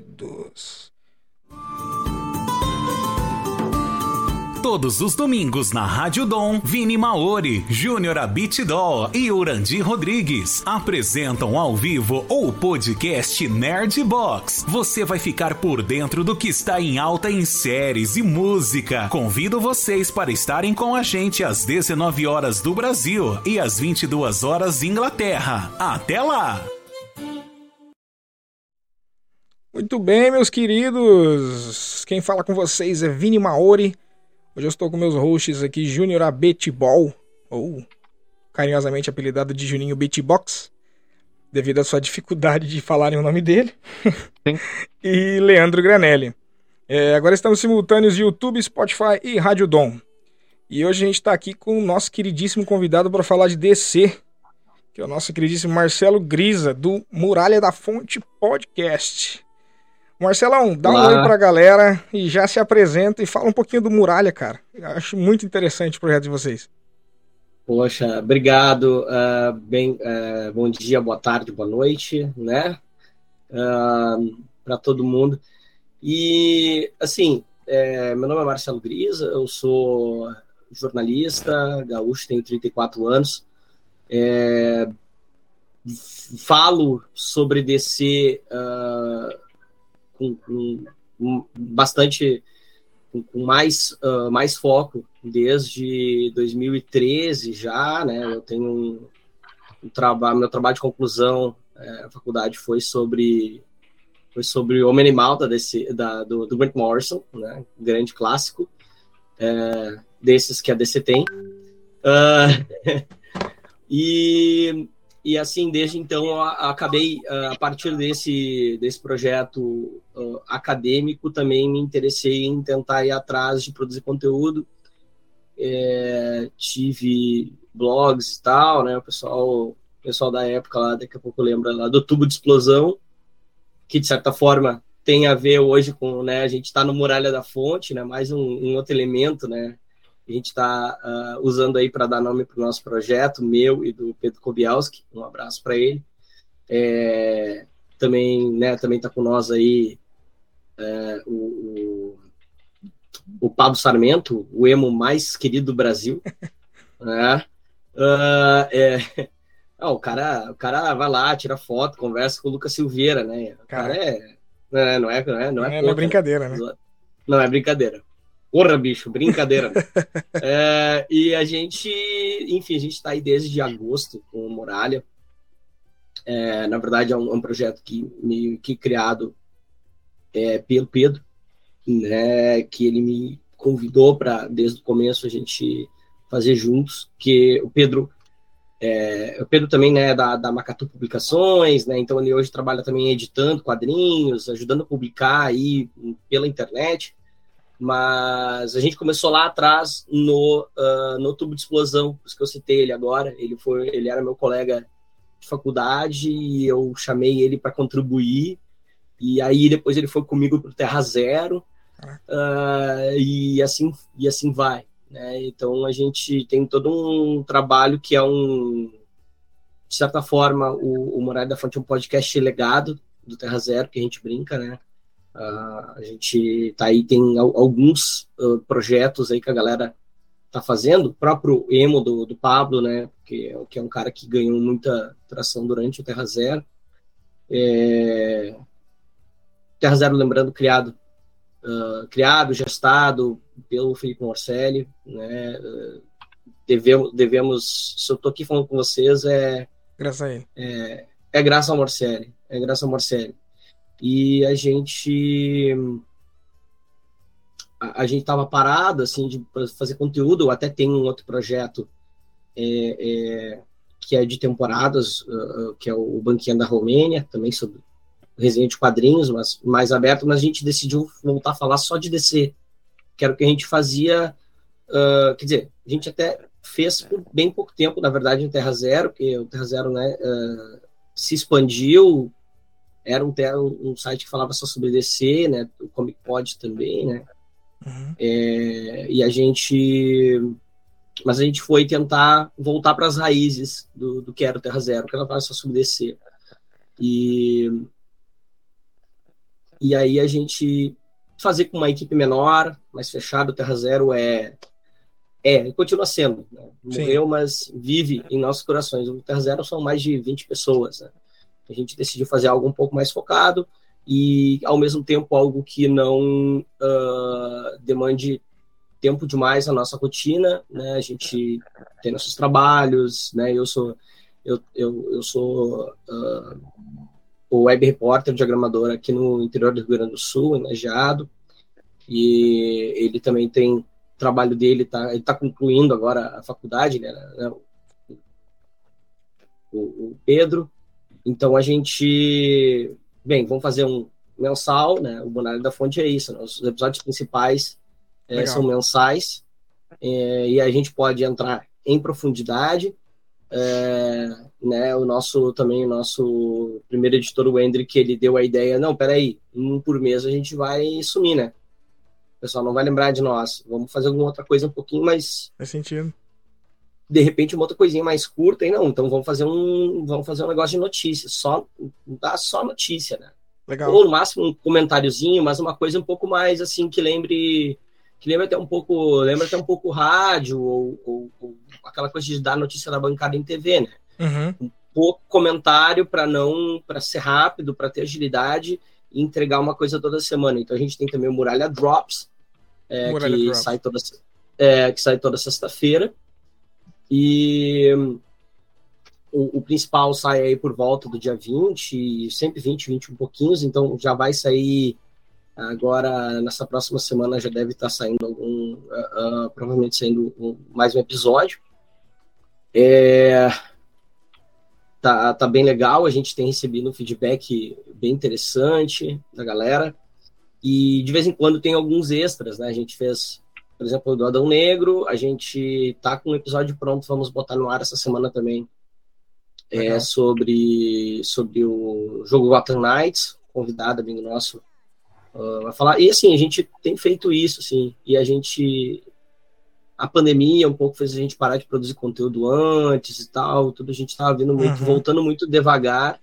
Dos. Todos os domingos na Rádio Dom, Vini Maori, Júnior Abitidol e Urandi Rodrigues apresentam ao vivo o podcast Nerd Box. Você vai ficar por dentro do que está em alta em séries e música. Convido vocês para estarem com a gente às 19 horas do Brasil e às 22 horas Inglaterra. Até lá! Muito bem, meus queridos. Quem fala com vocês é Vini Maori. Hoje eu estou com meus hosts aqui, Júnior Abetibol, ou carinhosamente apelidado de Juninho Beatbox, devido à sua dificuldade de falarem o nome dele, e Leandro Granelli. É, agora estamos simultâneos de YouTube, Spotify e Rádio Dom. E hoje a gente está aqui com o nosso queridíssimo convidado para falar de DC, que é o nosso queridíssimo Marcelo Grisa, do Muralha da Fonte Podcast. Marcelão, dá Olá. um oi pra galera e já se apresenta e fala um pouquinho do Muralha, cara. Eu acho muito interessante o projeto de vocês. Poxa, obrigado. Uh, bem, uh, bom dia, boa tarde, boa noite, né? Uh, para todo mundo. E, assim, é, meu nome é Marcelo Grisa, eu sou jornalista, gaúcho, tenho 34 anos. É, falo sobre DC uh, com, com, bastante com mais, uh, mais foco desde 2013 já, né? Eu tenho um, um trabalho, meu trabalho de conclusão, é, a faculdade foi sobre foi sobre Homem Animal da, DC, da do, do Grant Morrison, né? Grande clássico é, desses que a DC tem. Uh, e e assim, desde então, eu acabei, ah, a partir desse, desse projeto uh, acadêmico, também me interessei em tentar ir atrás de produzir conteúdo. É, tive blogs e tal, né? O pessoal, pessoal da época lá, daqui a pouco lembra lá do tubo de explosão, que de certa forma tem a ver hoje com, né? A gente está no Muralha da Fonte, né? Mais um, um outro elemento, né? A gente está uh, usando aí para dar nome para o nosso projeto, meu e do Pedro Kobielski. Um abraço para ele. É, também né, também está com nós aí é, o, o, o, Pablo Sarmento, o emo mais querido do Brasil. né? Uh, é, o, cara, o cara vai lá, tira foto, conversa com o Lucas Silveira, né? O cara, cara é, né, não é, não é, não é, é, não é brincadeira, né? Não é brincadeira. Porra, bicho, brincadeira. é, e a gente, enfim, a gente está aí desde agosto com o Muralha. É, na verdade, é um, é um, projeto que meio que criado é, pelo Pedro, né, que ele me convidou para, desde o começo, a gente fazer juntos, que o Pedro é, o Pedro também né, da, da Macatu Publicações, né, então ele hoje trabalha também editando quadrinhos, ajudando a publicar aí pela internet mas a gente começou lá atrás no, uh, no tubo de explosão, por isso que eu citei ele agora. Ele foi, ele era meu colega de faculdade e eu chamei ele para contribuir. E aí depois ele foi comigo para Terra Zero uh, e assim e assim vai. Né? Então a gente tem todo um trabalho que é um de certa forma o, o Morada da Fonte é um podcast legado do Terra Zero que a gente brinca, né? Uh, a gente tá aí, tem alguns uh, projetos aí que a galera tá fazendo, o próprio emo do, do Pablo, né, que é, que é um cara que ganhou muita tração durante o Terra Zero. É... Terra Zero, lembrando, criado, uh, criado, gestado pelo Felipe Morcelli, né, devemos, devemos, se eu tô aqui falando com vocês, é... Graças a ele. É, é graças ao Morcelli, é graças ao Morcelli e a gente a, a gente estava parado assim de fazer conteúdo. Eu até tenho um outro projeto é, é, que é de temporadas, uh, que é o Banquinha da Romênia, também sobre resenha de quadrinhos, mas mais aberto. Mas a gente decidiu voltar a falar só de DC, que era o que a gente fazia. Uh, quer dizer, a gente até fez por bem pouco tempo, na verdade, em Terra Zero, que o Terra Zero né, uh, se expandiu, era um, um site que falava só sobre DC, né? O Comic Pod também, né? Uhum. É, e a gente. Mas a gente foi tentar voltar para as raízes do, do que era o Terra Zero, que ela falava só sobre DC. E, e aí a gente fazer com uma equipe menor, mais fechada, o Terra Zero é é, continua sendo. Né? Morreu, Sim. mas vive em nossos corações. O Terra Zero são mais de 20 pessoas. Né? A gente decidiu fazer algo um pouco mais focado e, ao mesmo tempo, algo que não uh, demande tempo demais na nossa rotina. Né? A gente tem nossos trabalhos, né? eu sou, eu, eu, eu sou uh, o web repórter, diagramador aqui no interior do Rio Grande do Sul, em e ele também tem trabalho dele, tá, ele está concluindo agora a faculdade, né, né o, o, Pedro. Então a gente, bem, vamos fazer um mensal, né? O Bonário da Fonte é isso, né, os episódios principais é, são mensais é, e a gente pode entrar em profundidade. É, né, o nosso também o nosso primeiro editor o Hendrick ele deu a ideia não peraí um por mês a gente vai sumir né pessoal não vai lembrar de nós. Vamos fazer alguma outra coisa um pouquinho mais. Faz sentido. De repente, uma outra coisinha mais curta, e não. Então vamos fazer um. Vamos fazer um negócio de notícia. Só dá só notícia, né? Legal. Ou no máximo um comentáriozinho, mas uma coisa um pouco mais assim que lembre. Que lembra até um pouco. Lembra até um pouco rádio, ou, ou, ou aquela coisa de dar notícia da bancada em TV, né? Uhum. Um pouco comentário para não. para ser rápido, para ter agilidade e entregar uma coisa toda semana. Então a gente tem também o Muralha Drops, é, que, sai toda, é, que sai toda sexta-feira. E o, o, principal sai aí por volta do dia 20, sempre 20, 21 pouquinhos, então já vai sair agora, nessa próxima semana já deve estar saindo algum, uh, uh, provavelmente saindo um, mais um episódio. É, tá, tá bem legal, a gente tem recebido um feedback bem interessante da galera. E de vez em quando tem alguns extras, né? A gente fez, por exemplo, do Adão Negro, a gente tá com um episódio pronto, vamos botar no ar essa semana também. É sobre, sobre o jogo Gotham Knights, convidado, amigo nosso, uh, vai falar. E assim, a gente tem feito isso, assim, e a gente. A pandemia um pouco fez a gente parar de produzir conteúdo antes e tal, tudo a gente estava vindo muito, uhum. voltando muito devagar,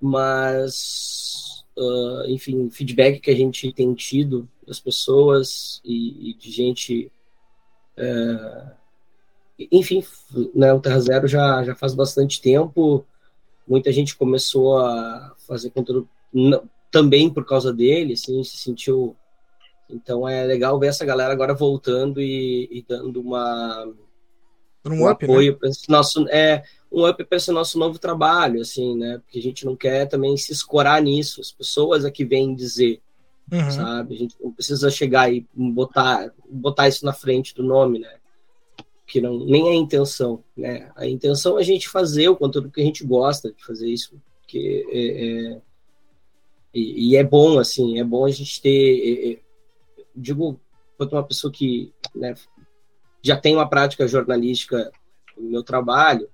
mas uh, enfim, feedback que a gente tem tido das pessoas e, e de gente. Uh, enfim, né, o Terra Zero já, já faz bastante tempo. Muita gente começou a fazer conteúdo também por causa dele, assim, se sentiu. Então é legal ver essa galera agora voltando e, e dando uma um, up, né? apoio né? para esse nosso é um up para esse nosso novo trabalho, assim, né? Porque a gente não quer também se escorar nisso. As pessoas é que vêm dizer, uhum. sabe? A gente não precisa chegar e botar, botar isso na frente do nome, né? Que não, nem é a intenção, né? A intenção é a gente fazer o conteúdo que a gente gosta de fazer isso, porque é, é e, e, é bom, assim, é bom a gente ter, é, é digo, quanto uma pessoa que né, já tem uma prática jornalística no meu trabalho,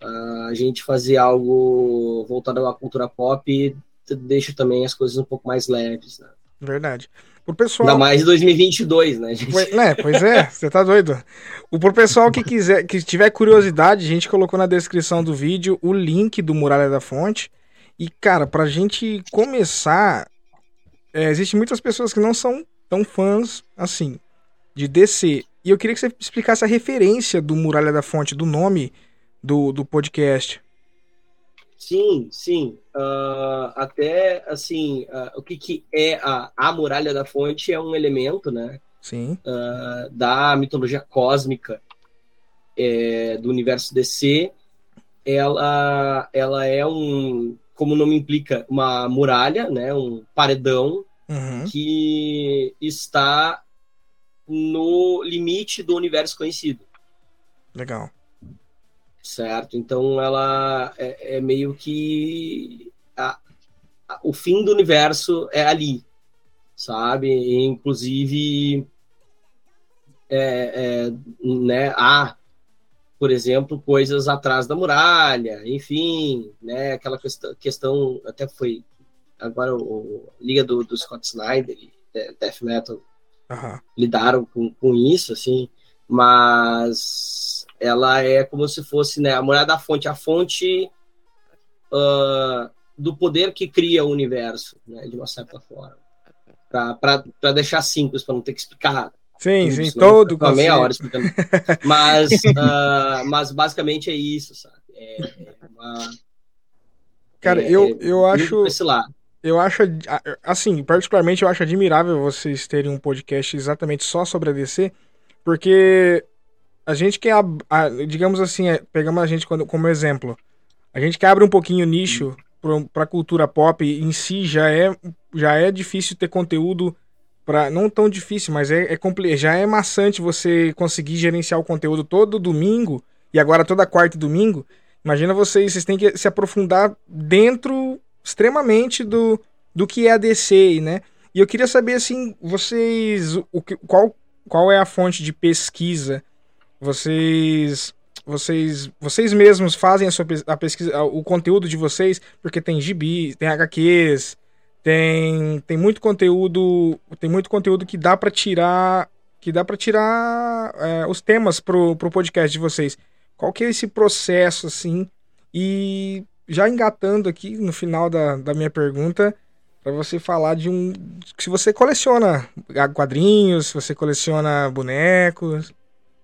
a gente fazer algo voltado à cultura pop deixa também as coisas um pouco mais leves, né? Verdade. Por pessoal... Ainda mais 2022, né, gente? Pois, né, pois é, você tá doido. O por pessoal que quiser, que tiver curiosidade, a gente colocou na descrição do vídeo o link do Muralha da Fonte. E, cara, pra gente começar, é, existem muitas pessoas que não são tão fãs assim de DC. E eu queria que você explicasse a referência do Muralha da Fonte, do nome do, do podcast. Sim, sim. Uh, até assim, uh, o que, que é a, a muralha da fonte é um elemento, né? Sim. Uh, da mitologia cósmica é, do universo DC. Ela, ela é um, como o nome implica, uma muralha, né? Um paredão uhum. que está no limite do universo conhecido. Legal certo? Então ela é, é meio que a, a, o fim do universo é ali, sabe? E, inclusive, é, é, né? Há, por exemplo, coisas atrás da muralha, enfim, né? Aquela questão, questão até foi agora o, Liga do, do Scott Snyder, Death Metal, uhum. lidaram com, com isso, assim, mas ela é como se fosse né, a mulher da fonte. A fonte uh, do poder que cria o universo, né, de uma certa forma. Para deixar simples, para não ter que explicar. Sim, sim, todo com meia hora explicando. Mas, uh, mas basicamente é isso, sabe? É, é uma, Cara, é, eu, eu acho. Eu acho, assim, particularmente eu acho admirável vocês terem um podcast exatamente só sobre a DC, porque a gente quer, digamos assim, é, pegamos a gente como exemplo, a gente que abre um pouquinho o nicho para cultura pop em si já é já é difícil ter conteúdo para não tão difícil, mas é, é já é maçante você conseguir gerenciar o conteúdo todo domingo e agora toda quarta e domingo. Imagina vocês, vocês têm que se aprofundar dentro extremamente do, do que é a DC, né? E eu queria saber assim, vocês o qual qual é a fonte de pesquisa? Vocês vocês vocês mesmos fazem a sua a pesquisa, o conteúdo de vocês, porque tem gibi, tem HQs, tem tem muito conteúdo, tem muito conteúdo que dá para tirar que dá para tirar é, os temas pro, pro podcast de vocês. Qual que é esse processo assim? E já engatando aqui no final da, da minha pergunta, para você falar de um. Se você coleciona quadrinhos, se você coleciona bonecos.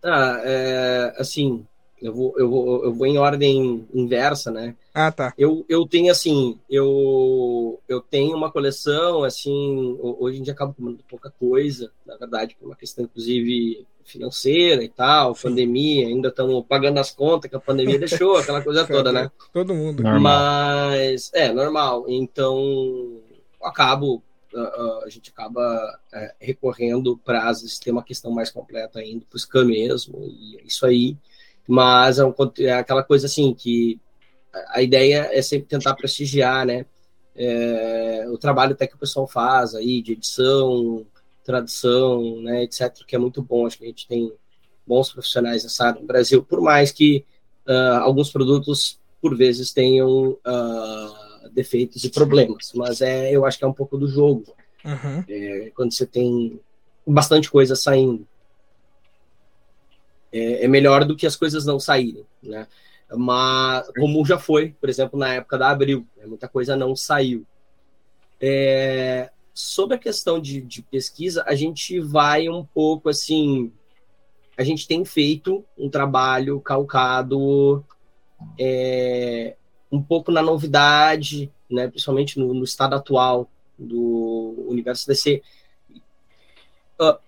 Ah, é, assim, eu vou, eu, vou, eu vou em ordem inversa, né? Ah, tá. Eu, eu tenho, assim, eu, eu tenho uma coleção, assim, hoje em dia acabo comendo pouca coisa, na verdade, por uma questão, inclusive, financeira e tal, Sim. pandemia, ainda estamos pagando as contas que a pandemia deixou, aquela coisa toda, né? Todo mundo. Normal. Mas, é, normal. Então, acabo, uh, a gente acaba uh, recorrendo para, às vezes, ter uma questão mais completa ainda, para o scan mesmo, e é isso aí. Mas é, um, é, aquela coisa assim que a ideia é sempre tentar prestigiar, né? É, o trabalho até que o pessoal faz aí de edição, tradução, né, etc., que é muito bom. Acho que a gente tem bons profissionais nessa área no Brasil, por mais que uh, alguns produtos, por vezes, tenham uh, defeitos e problemas. Mas é, eu acho que é um pouco do jogo. Uhum. É, quando você tem bastante coisa saindo é, é, melhor do que as coisas não saírem, né? Mas como já foi, por exemplo, na época da Abril, né? muita coisa não saiu. É, sobre a questão de, de, pesquisa, a gente vai um pouco assim. A gente tem feito um trabalho calcado é, um pouco na novidade, né, principalmente no, no estado atual do universo DC. Uh,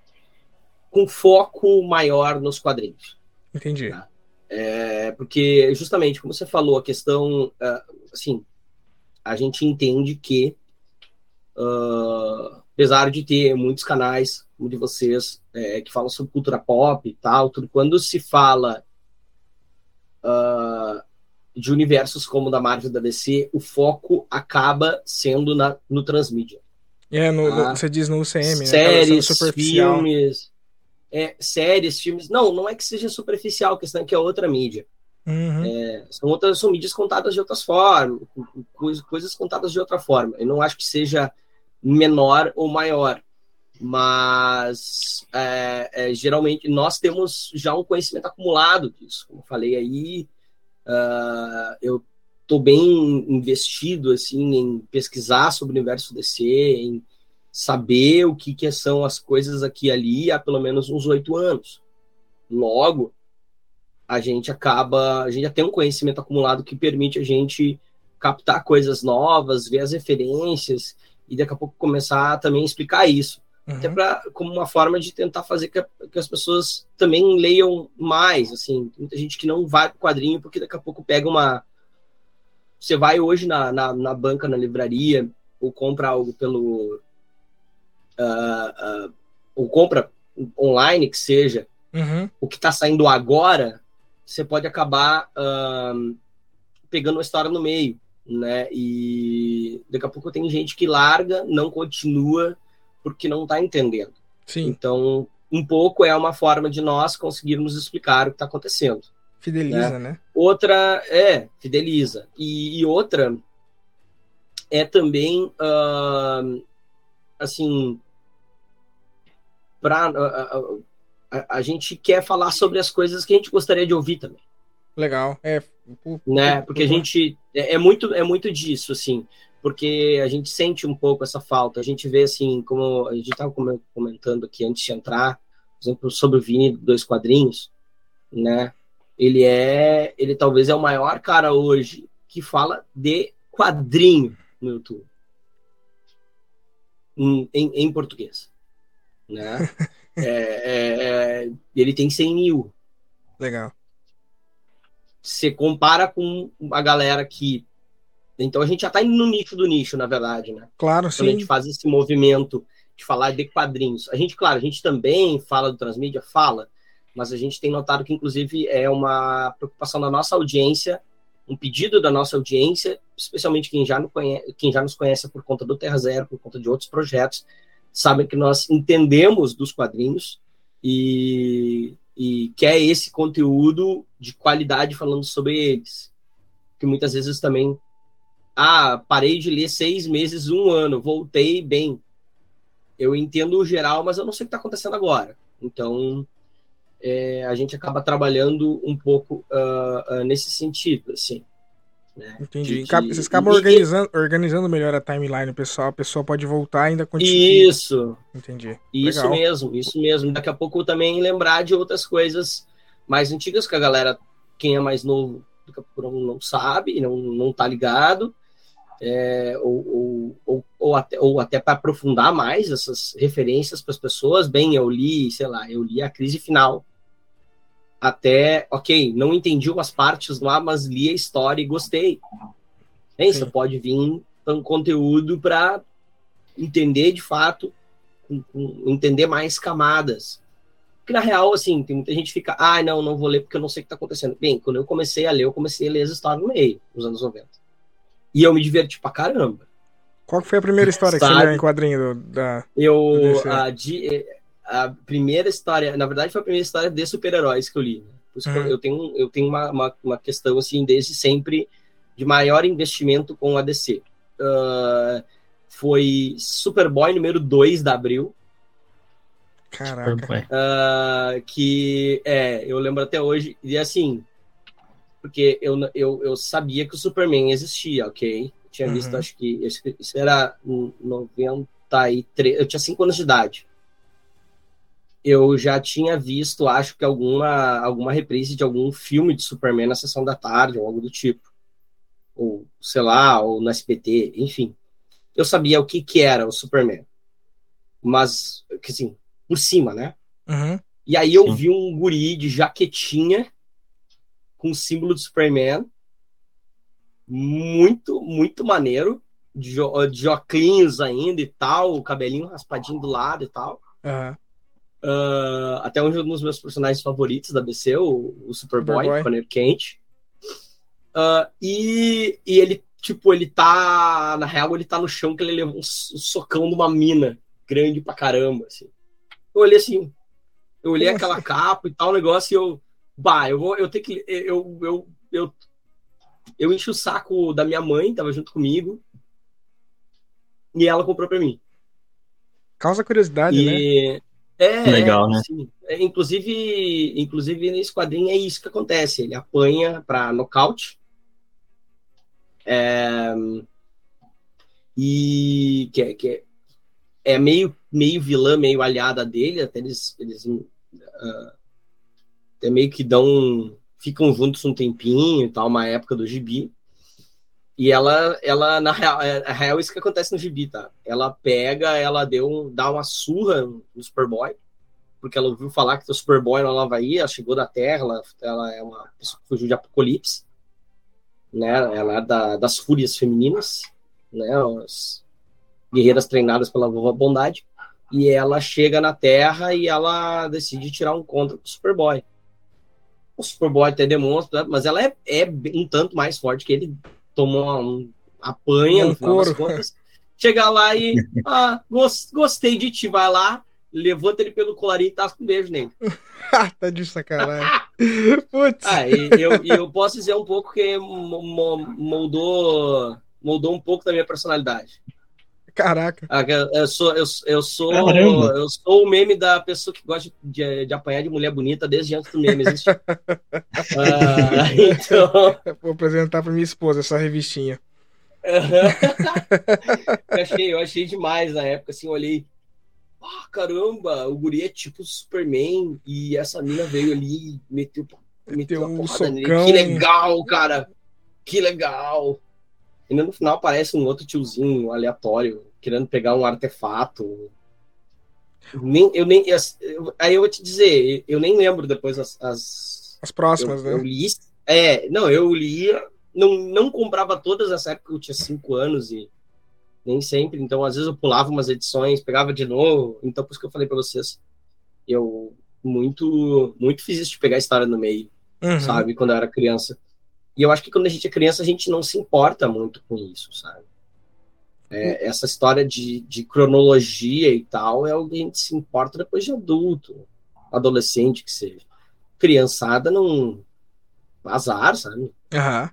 com foco maior nos quadrinhos. Entendi. Tá? É, porque, justamente, como você falou, a questão, uh, assim, a gente entende que, uh, apesar de ter muitos canais, como de vocês, é, que falam sobre cultura pop e tal, tudo, quando se fala uh, de universos como da Marvel e da DC, o foco acaba sendo na, no transmídia. É, no, tá? no, você diz no UCM, né? Séries, né? filmes, é, séries, filmes. Não, não é que seja superficial, a questão é que é outra mídia. Uhum. É, são outras são mídias contadas de outras formas, coisas, coisas contadas de outra forma. Eu não acho que seja menor ou maior, mas é, é, geralmente nós temos já um conhecimento acumulado disso. Como eu falei aí, uh, eu estou bem investido assim em pesquisar sobre o universo DC, em saber o que, que são as coisas aqui e ali há pelo menos uns oito anos. Logo, a gente acaba, a gente já tem um conhecimento acumulado que permite a gente captar coisas novas, ver as referências e daqui a pouco começar também a explicar isso. Uhum. Até pra, como uma forma de tentar fazer que, a, que, as pessoas também leiam mais, assim, muita gente que não vai para o quadrinho porque daqui a pouco pega uma... Você vai hoje na, na, na banca, na livraria, ou compra algo pelo uh, uh, ou compra online que seja, uhum. o que está saindo agora, você pode acabar uh, pegando uma história no meio, né? E daqui a pouco tem gente que larga, não continua porque não está entendendo. Sim. Então, um pouco é uma forma de nós conseguirmos explicar o que está acontecendo. Fideliza, né? né? Outra é fideliza e, e outra é também uh, assim para a, a, a, gente quer falar sobre as coisas que a gente gostaria de ouvir também. Legal. É. Né? Porque a gente. É, é, muito, é muito disso, assim. Porque a gente sente um pouco essa falta. A gente vê, assim, como a gente estava comentando aqui antes de entrar, por exemplo, sobre o Vini dois quadrinhos, né? Ele é. Ele talvez é o maior cara hoje que fala de quadrinho no YouTube. Em, em, em português. Né? é, é, é, ele tem 100 mil. Legal. Você compara com a galera que. Então a gente já está indo no nicho do nicho, na verdade, né? Claro, sim. Quando a gente faz esse movimento de falar de quadrinhos. A gente, claro, a gente também fala do transmídia, fala, mas a gente tem notado que, inclusive, é uma preocupação da nossa audiência, um pedido da nossa audiência, especialmente quem já, conhece, quem já nos conhece por conta do Terra Zero, por conta de outros projetos, sabem que nós entendemos dos quadrinhos e, e quer esse conteúdo de qualidade falando sobre eles. Que muitas vezes também, ah, parei de ler seis meses, um ano, voltei bem. Eu entendo o geral, mas eu não sei o que está acontecendo agora. Então, é, a gente acaba trabalhando um pouco uh, uh, nesse sentido, assim. Né? Entendi. De, Vocês acabam e, organizando, organizando melhor a timeline, pessoal. A pessoa pode voltar e ainda continuar. Isso. Entendi. Isso Legal. mesmo, isso mesmo. Daqui a pouco também lembrar de outras coisas mais antigas que a galera, quem é mais novo, não sabe, não, não tá ligado. É, ou, ou, ou, ou, até, ou até para aprofundar mais essas referências para as pessoas. Bem, eu li, sei lá, eu li a crise final até, ok, não entendi umas partes lá, mas li a história e gostei. Bem, você pode vir um conteúdo para entender de fato, entender mais camadas. Porque na real, assim, tem muita gente que fica, ah, não, não vou ler porque eu não sei o que está acontecendo. Bem, quando eu comecei a ler, eu comecei a ler as histórias no meio, nos anos 90. E eu me diverti pra caramba. Qual foi a primeira história Sabe? que você leu em quadrinho do, da. Eu. A, de, a primeira história, na verdade foi a primeira história de super-heróis que eu li. Né? Por isso uhum. eu tenho, eu tenho uma, uma, uma, questão, assim, desde sempre, de maior investimento com a DC. Uh, foi Superboy número 2 da Abril. Caraca. Uh, que, é, eu lembro até hoje, e assim, porque eu, eu, eu sabia que o Superman existia, ok? Eu tinha visto, uhum. acho que isso era em 93, eu tinha 5 anos de idade eu já tinha visto, acho que alguma, alguma reprise de algum filme de Superman na sessão da tarde, ou algo do tipo. Ou, sei lá, ou no SBT, enfim. Eu sabia o que, que era o Superman. Mas, que assim, por cima, né? Uhum. E aí eu Sim. vi um guri de jaquetinha com o símbolo do Superman. Muito, muito maneiro. De, de óculos ainda e tal, o cabelinho raspadinho do lado e tal. Uhum. Uh, até um dos meus personagens favoritos da BC, o, o Superboy, Superboy. é quente. Uh, e, e ele, tipo, ele tá. Na real, ele tá no chão que ele levou um, socão de uma mina grande pra caramba, assim. Eu olhei assim, eu olhei aquela capa e tal, negócio, e eu. Bah, eu vou, eu tenho que. Eu, eu, eu, eu enchi o saco da minha mãe, tava junto comigo. E ela comprou pra mim. Causa curiosidade, e, né? É, Legal, né? Sim. É, inclusive, inclusive, nesse quadrinho é isso que acontece. Ele apanha para nocaute. É, e que, é, que é, é meio, meio vilã, meio aliada dele. Até eles, eles uh, até meio que dão. ficam juntos um tempinho e tal, uma época do gibi. E ela, ela na real, é, é isso que acontece no gibi, tá? Ela pega, ela deu, dá uma surra no Superboy, porque ela ouviu falar que o Superboy lá no Havaí, ela chegou da Terra, ela, ela é uma pessoa que fugiu de Apocalipse, né? Ela é da, das fúrias femininas, né? As guerreiras treinadas pela vovó Bondade. E ela chega na Terra e ela decide tirar um contra o Superboy. O Superboy até demonstra, mas ela é, é um tanto mais forte que ele tomou um apanha, no final das contas. Chegar lá e, ah, gostei de ti, vai lá, levanta ele pelo colarinho e tá com um beijo nele. tá de sacanagem. Putz. Ah, e eu, e eu posso dizer um pouco que moldou, moldou um pouco da minha personalidade. Caraca. Ah, eu sou, eu, eu sou, eu sou o meme da pessoa que gosta de, de apanhar de mulher bonita desde antes do meme existir. ah, então... Vou apresentar para minha esposa essa revistinha. eu, achei, eu achei demais na época, assim, eu olhei. Ah, caramba, o guri é tipo Superman e essa mina veio ali e meteu, meteu uma um porrada nele. Que legal, cara! Que legal! E no final aparece um outro tiozinho aleatório querendo pegar um artefato. Nem, eu nem, eu, aí eu vou te dizer, eu nem lembro depois as. As, as próximas, eu, né? Eu li. É, não, eu lia, não, não comprava todas essa época, eu tinha cinco anos e nem sempre, então às vezes eu pulava umas edições, pegava de novo, então por isso que eu falei para vocês, eu muito, muito fiz isso de pegar a história no meio, uhum. sabe, quando eu era criança. E eu acho que quando a gente é criança, a gente não se importa muito com isso, sabe? É, essa história de, de cronologia e tal é o que a gente se importa depois de adulto, adolescente que seja. Criançada não. Azar, sabe? Uhum.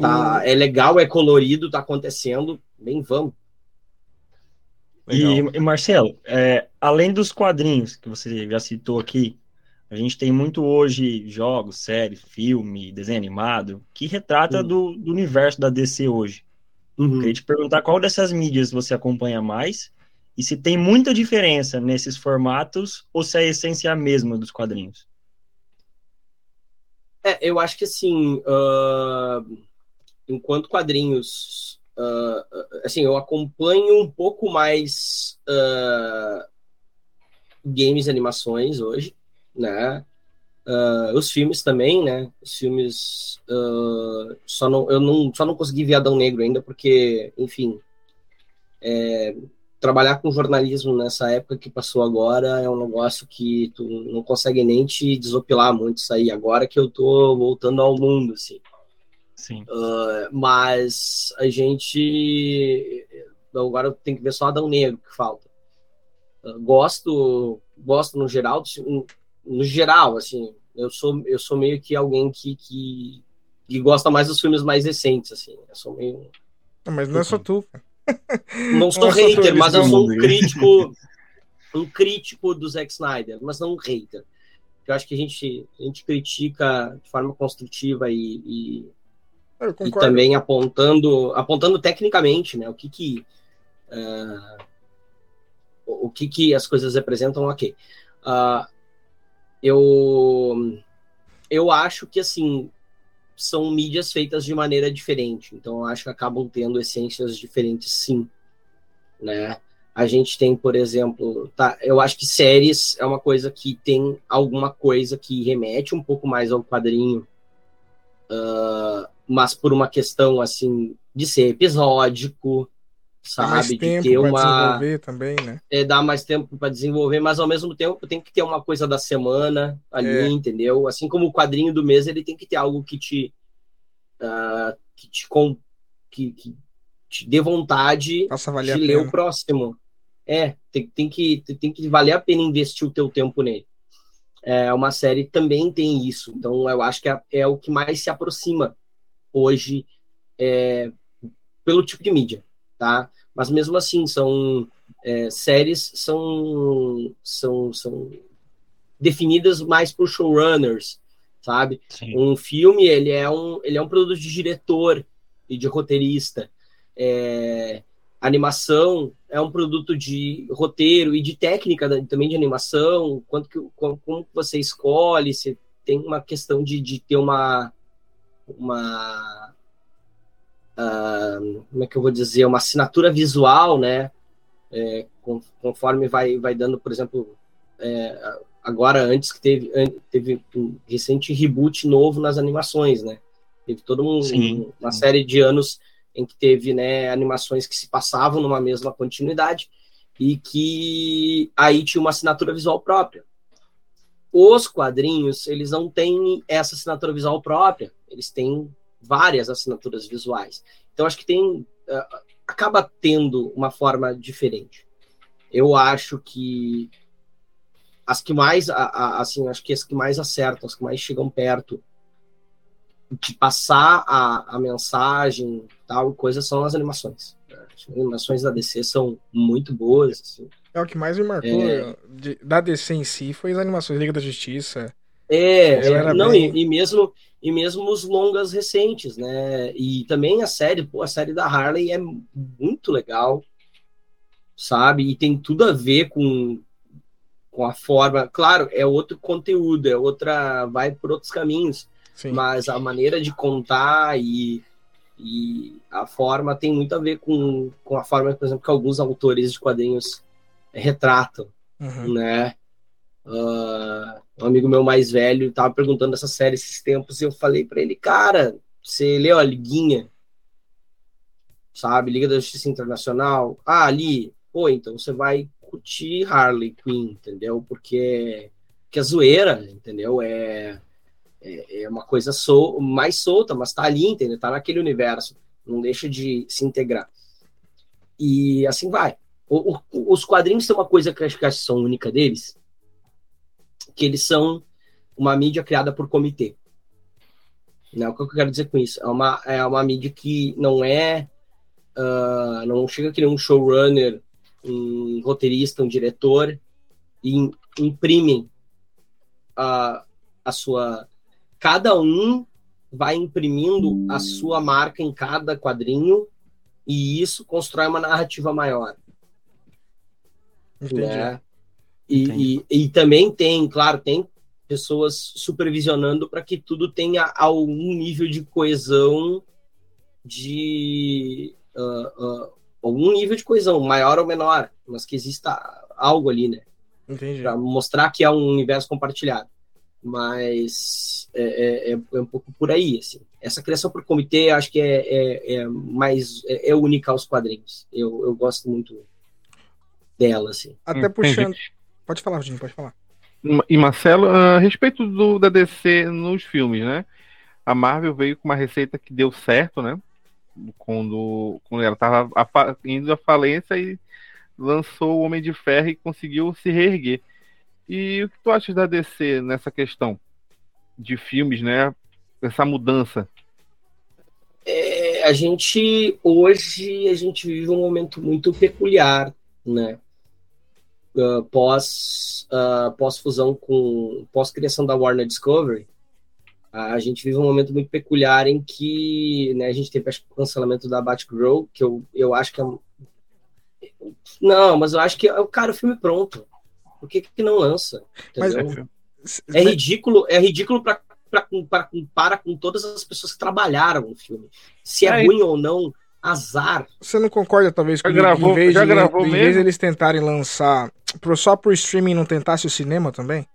Tá, É legal, é colorido, tá acontecendo, bem vamos. E, e, Marcelo, é, além dos quadrinhos que você já citou aqui, a gente tem muito hoje jogos, série, filme, desenho animado, que retrata uhum. do, do, universo da DC hoje. Uhum. Queria te perguntar qual dessas mídias você acompanha mais e se tem muita diferença nesses formatos ou se a essência é a mesma dos quadrinhos. É, eu acho que assim, uh, enquanto quadrinhos, uh, assim, eu acompanho um pouco mais uh, games e animações hoje né? Uh, os filmes também, né? Os filmes uh, só não eu não só não consegui ver Adão Negro ainda porque, enfim, é, trabalhar com jornalismo nessa época que passou agora é um negócio que tu não consegue nem te desopilar muito isso aí agora que eu tô voltando ao mundo, assim. Sim. Uh, mas a gente agora tem que ver só Adão Negro que falta. gosto gosto no geral no geral, assim, eu sou, eu sou meio que alguém que, que, que gosta mais dos filmes mais recentes, assim. Eu sou meio. mas não é só tu, Não sou não hater, sou mas eu sou um crítico, um crítico do Zack Snyder, mas não um hater. Eu acho que a gente, a gente critica de forma construtiva e, e, e também apontando, apontando tecnicamente, né? O que que uh, o que que as coisas representam, ok. Uh, eu eu acho que assim são mídias feitas de maneira diferente, então eu acho que acabam tendo essências diferentes, sim, né? A gente tem, por exemplo, tá, eu acho que séries é uma coisa que tem alguma coisa que remete um pouco mais ao quadrinho, uh, mas por uma questão assim de ser episódico, sabe? mais de tempo ter uma desenvolver também, né? É, dar mais tempo para desenvolver, mas ao mesmo tempo tem que ter uma coisa da semana ali, é. entendeu? Assim como o quadrinho do mês, ele tem que ter algo que te uh, que te com, que, que, te dê vontade de ler o próximo. É, tem, tem que tem que valer a pena investir o teu tempo nele. É, uma série também tem isso, então eu acho que é, é o que mais se aproxima hoje é, pelo tipo de mídia tá? Mas mesmo assim, são é, séries são, são, são definidas mais por showrunners, sabe? Sim. Um filme, ele é um, ele é um produto de diretor e de roteirista. É, animação é um produto de roteiro e de técnica também de animação, quanto que, como, como você escolhe, você tem uma questão de, de ter uma, uma uh, como é que eu vou dizer, uma assinatura visual, né? É, conforme vai, vai dando, por exemplo, é, agora antes que teve, teve um recente reboot novo nas animações, né? Teve toda um, uma série de anos em que teve né, animações que se passavam numa mesma continuidade e que aí tinha uma assinatura visual própria. Os quadrinhos, eles não têm essa assinatura visual própria, eles têm várias assinaturas visuais. Então, acho que tem. Uh, acaba tendo uma forma diferente. Eu acho que as que mais, assim, acho que as que mais acertam, as que mais chegam perto de passar a, a mensagem, tal coisa, são as animações. As animações da DC são muito boas. Assim. É o que mais me marcou é... da DC em si foi as animações Liga da Justiça. É, é não, bem... e, e, mesmo e mesmo os longas recentes, né? E também a série, pô, a série da Harley é muito legal, sabe? E tem tudo a ver com, com a forma. Claro, é outro conteúdo, é outra. vai por outros caminhos. Sim. Mas a maneira de contar e, e a forma tem muito a ver com, com a forma, por exemplo, que alguns autores de quadrinhos retratam, uhum. né? Uh, um amigo meu mais velho estava perguntando essa série esses tempos e eu falei para ele, cara, você leu a Liguinha? Sabe? Liga da Justiça Internacional? Ah, ali. Pô, então você vai curtir Harley Quinn, entendeu? Porque, que é zoeira, entendeu? É, é, é, uma coisa sol, mais solta, mas tá ali, entendeu? Tá naquele universo. Não deixa de se integrar. E assim vai. O, o, os quadrinhos têm uma coisa que acho que são única deles, que eles são uma mídia criada por comitê. Não, o que eu quero dizer com isso? É uma, é uma mídia que não é. Uh, não chega que um showrunner, um roteirista, um diretor, e imprimem a, a sua. Cada um vai imprimindo a sua marca em cada quadrinho, e isso constrói uma narrativa maior. Entendi. Né? E, e, e, também tem, claro, tem pessoas supervisionando para que tudo tenha algum nível de coesão, de uh, uh, algum nível de coesão, maior ou menor, mas que exista algo ali, né? Para mostrar que é um universo compartilhado. Mas é, é, é, é, um pouco por aí, assim. Essa criação por comitê, acho que é, é, é mais é, é, única aos quadrinhos. Eu, eu gosto muito dela, assim. Até puxando. Pode falar, Rodinho, pode falar. E Marcelo, a respeito do, da DC nos filmes, né? A Marvel veio com uma receita que deu certo, né? Quando, quando ela estava indo à falência e lançou o Homem de Ferro e conseguiu se reerguer. E o que tu achas da DC nessa questão de filmes, né? Essa mudança? É, a gente hoje a gente vive um momento muito peculiar, né? Uh, pós, uh, pós fusão com pós criação da Warner Discovery, a gente vive um momento muito peculiar em que né, a gente teve acho, o cancelamento da Batgirl, que eu, eu acho que é não, mas eu acho que é cara o filme pronto. Por que, que não lança? Mas, é ridículo, é ridículo para para, para com todas as pessoas que trabalharam no filme. Se é, é ruim ou não, azar. Você não concorda, talvez, com gravou, em vez, já de, gravou em mesmo? vez eles tentarem lançar só por streaming não tentasse o cinema também?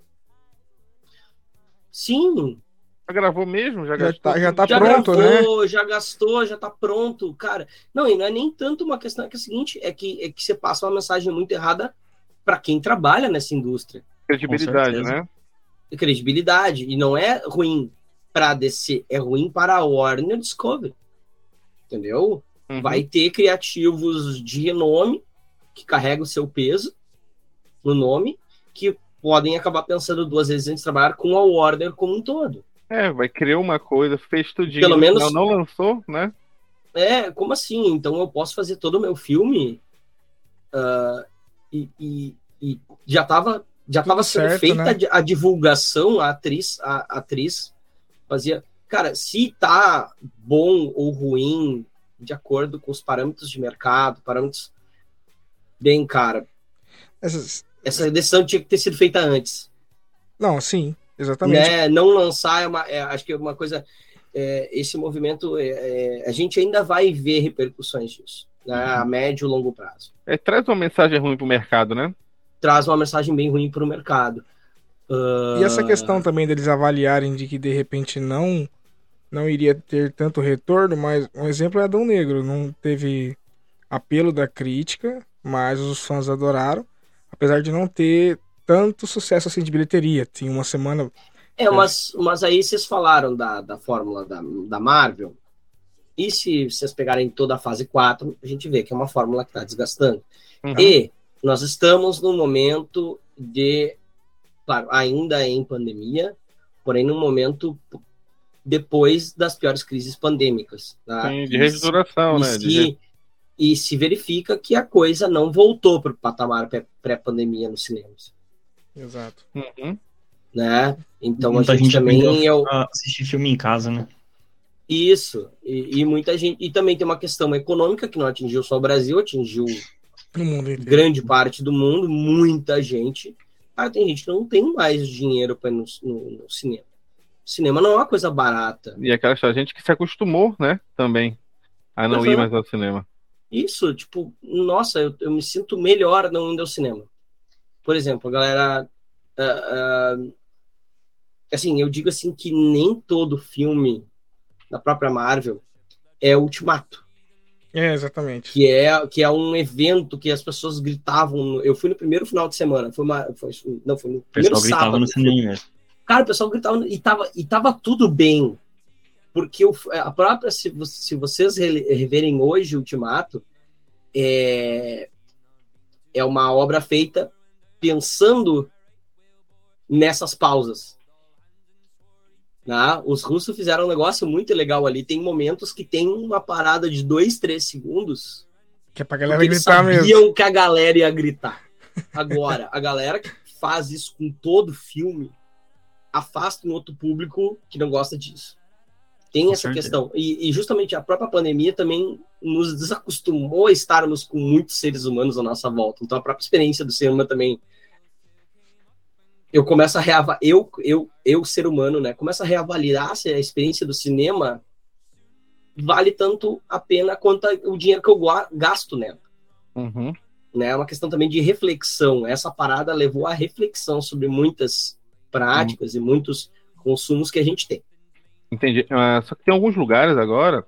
Sim. Já gravou mesmo? Já, já tá, já tá já pronto, gravou, né? Já gastou, já tá pronto, cara. Não, e não é nem tanto uma questão, é que é o seguinte, é que, é que você passa uma mensagem muito errada para quem trabalha nessa indústria. Credibilidade, né? Credibilidade. E não é ruim para DC, é ruim para a Warner Discovery. Entendeu? Uhum. Vai ter criativos de renome que carregam o seu peso no nome que podem acabar pensando duas vezes antes de trabalhar com a Warner como um todo. É, vai criar uma coisa, fez tudinho, Pelo menos não, não lançou, né? É, como assim? Então eu posso fazer todo o meu filme uh, e, e, e, já estava já tava sendo certo, feita né? a divulgação, a atriz, a, a atriz fazia. Cara, se tá bom ou ruim, de acordo com os parâmetros de mercado, parâmetros. Bem, cara. Essas... Essa decisão tinha que ter sido feita antes. Não, sim, exatamente. Né? Não lançar é uma. É, acho que é uma coisa. É, esse movimento, é, é, a gente ainda vai ver repercussões disso, né, a uhum. médio e longo prazo. É, traz uma mensagem ruim para o mercado, né? Traz uma mensagem bem ruim para o mercado. Uh... E essa questão também deles avaliarem de que de repente não não iria ter tanto retorno, mas um exemplo é Adão Negro. Não teve apelo da crítica, mas os fãs adoraram, apesar de não ter tanto sucesso assim de bilheteria. Tinha uma semana. É, mas, mas aí vocês falaram da, da fórmula da, da Marvel. E se vocês pegarem toda a fase 4, a gente vê que é uma fórmula que está desgastando. Uhum. E nós estamos no momento de, claro, ainda em pandemia, porém num momento depois das piores crises pandêmicas. Tá? Sim, de reestruturação, né? De... e se verifica que a coisa não voltou para o patamar pré-pandemia nos cinemas. Exato. Uhum. Né? Então muita a gente, gente também é o... assistir filme em casa, né? Isso. E, e, muita gente e também tem uma questão econômica que não atingiu só o Brasil, atingiu grande parte do mundo, muita gente. Ah, tem gente que não tem mais dinheiro para ir no, no, no, cinema. Cinema não é uma coisa barata. E aquela gente que se acostumou, né? Também a não ir mais ao cinema. Isso, tipo, nossa, eu, eu me sinto melhor não indo ao cinema. Por exemplo, a galera. Uh, uh, assim, eu digo assim que nem todo filme da própria Marvel é Ultimato. É, exatamente. Que é, que é um evento que as pessoas gritavam. Eu fui no primeiro final de semana. Foi uma, foi, não, foi no primeiro o pessoal sábado. no cinema. Cara, o pessoal gritava e tava, e tava tudo bem porque o, a própria, se, se vocês reverem hoje o Ultimato, é, é uma obra feita pensando nessas pausas. Né? Os russos fizeram um negócio muito legal ali. Tem momentos que tem uma parada de dois, três segundos. Que é pra galera gritar mesmo. sabiam que a galera ia gritar. Agora, a galera que faz isso com todo filme afasta um outro público que não gosta disso. Tem com essa certeza. questão. E, e, justamente a própria pandemia também nos desacostumou a estarmos com muitos seres humanos à nossa volta. Então a própria experiência do cinema também. Eu começo a reavaliar, eu, eu, eu, ser humano, né? Começo a reavaliar se a experiência do cinema vale tanto a pena quanto o dinheiro que eu gasto nela. Uhum. Né? É uma questão também de reflexão. Essa parada levou à reflexão sobre muitas práticas uhum. e muitos consumos que a gente tem. Entendi. Uh, só que tem alguns lugares agora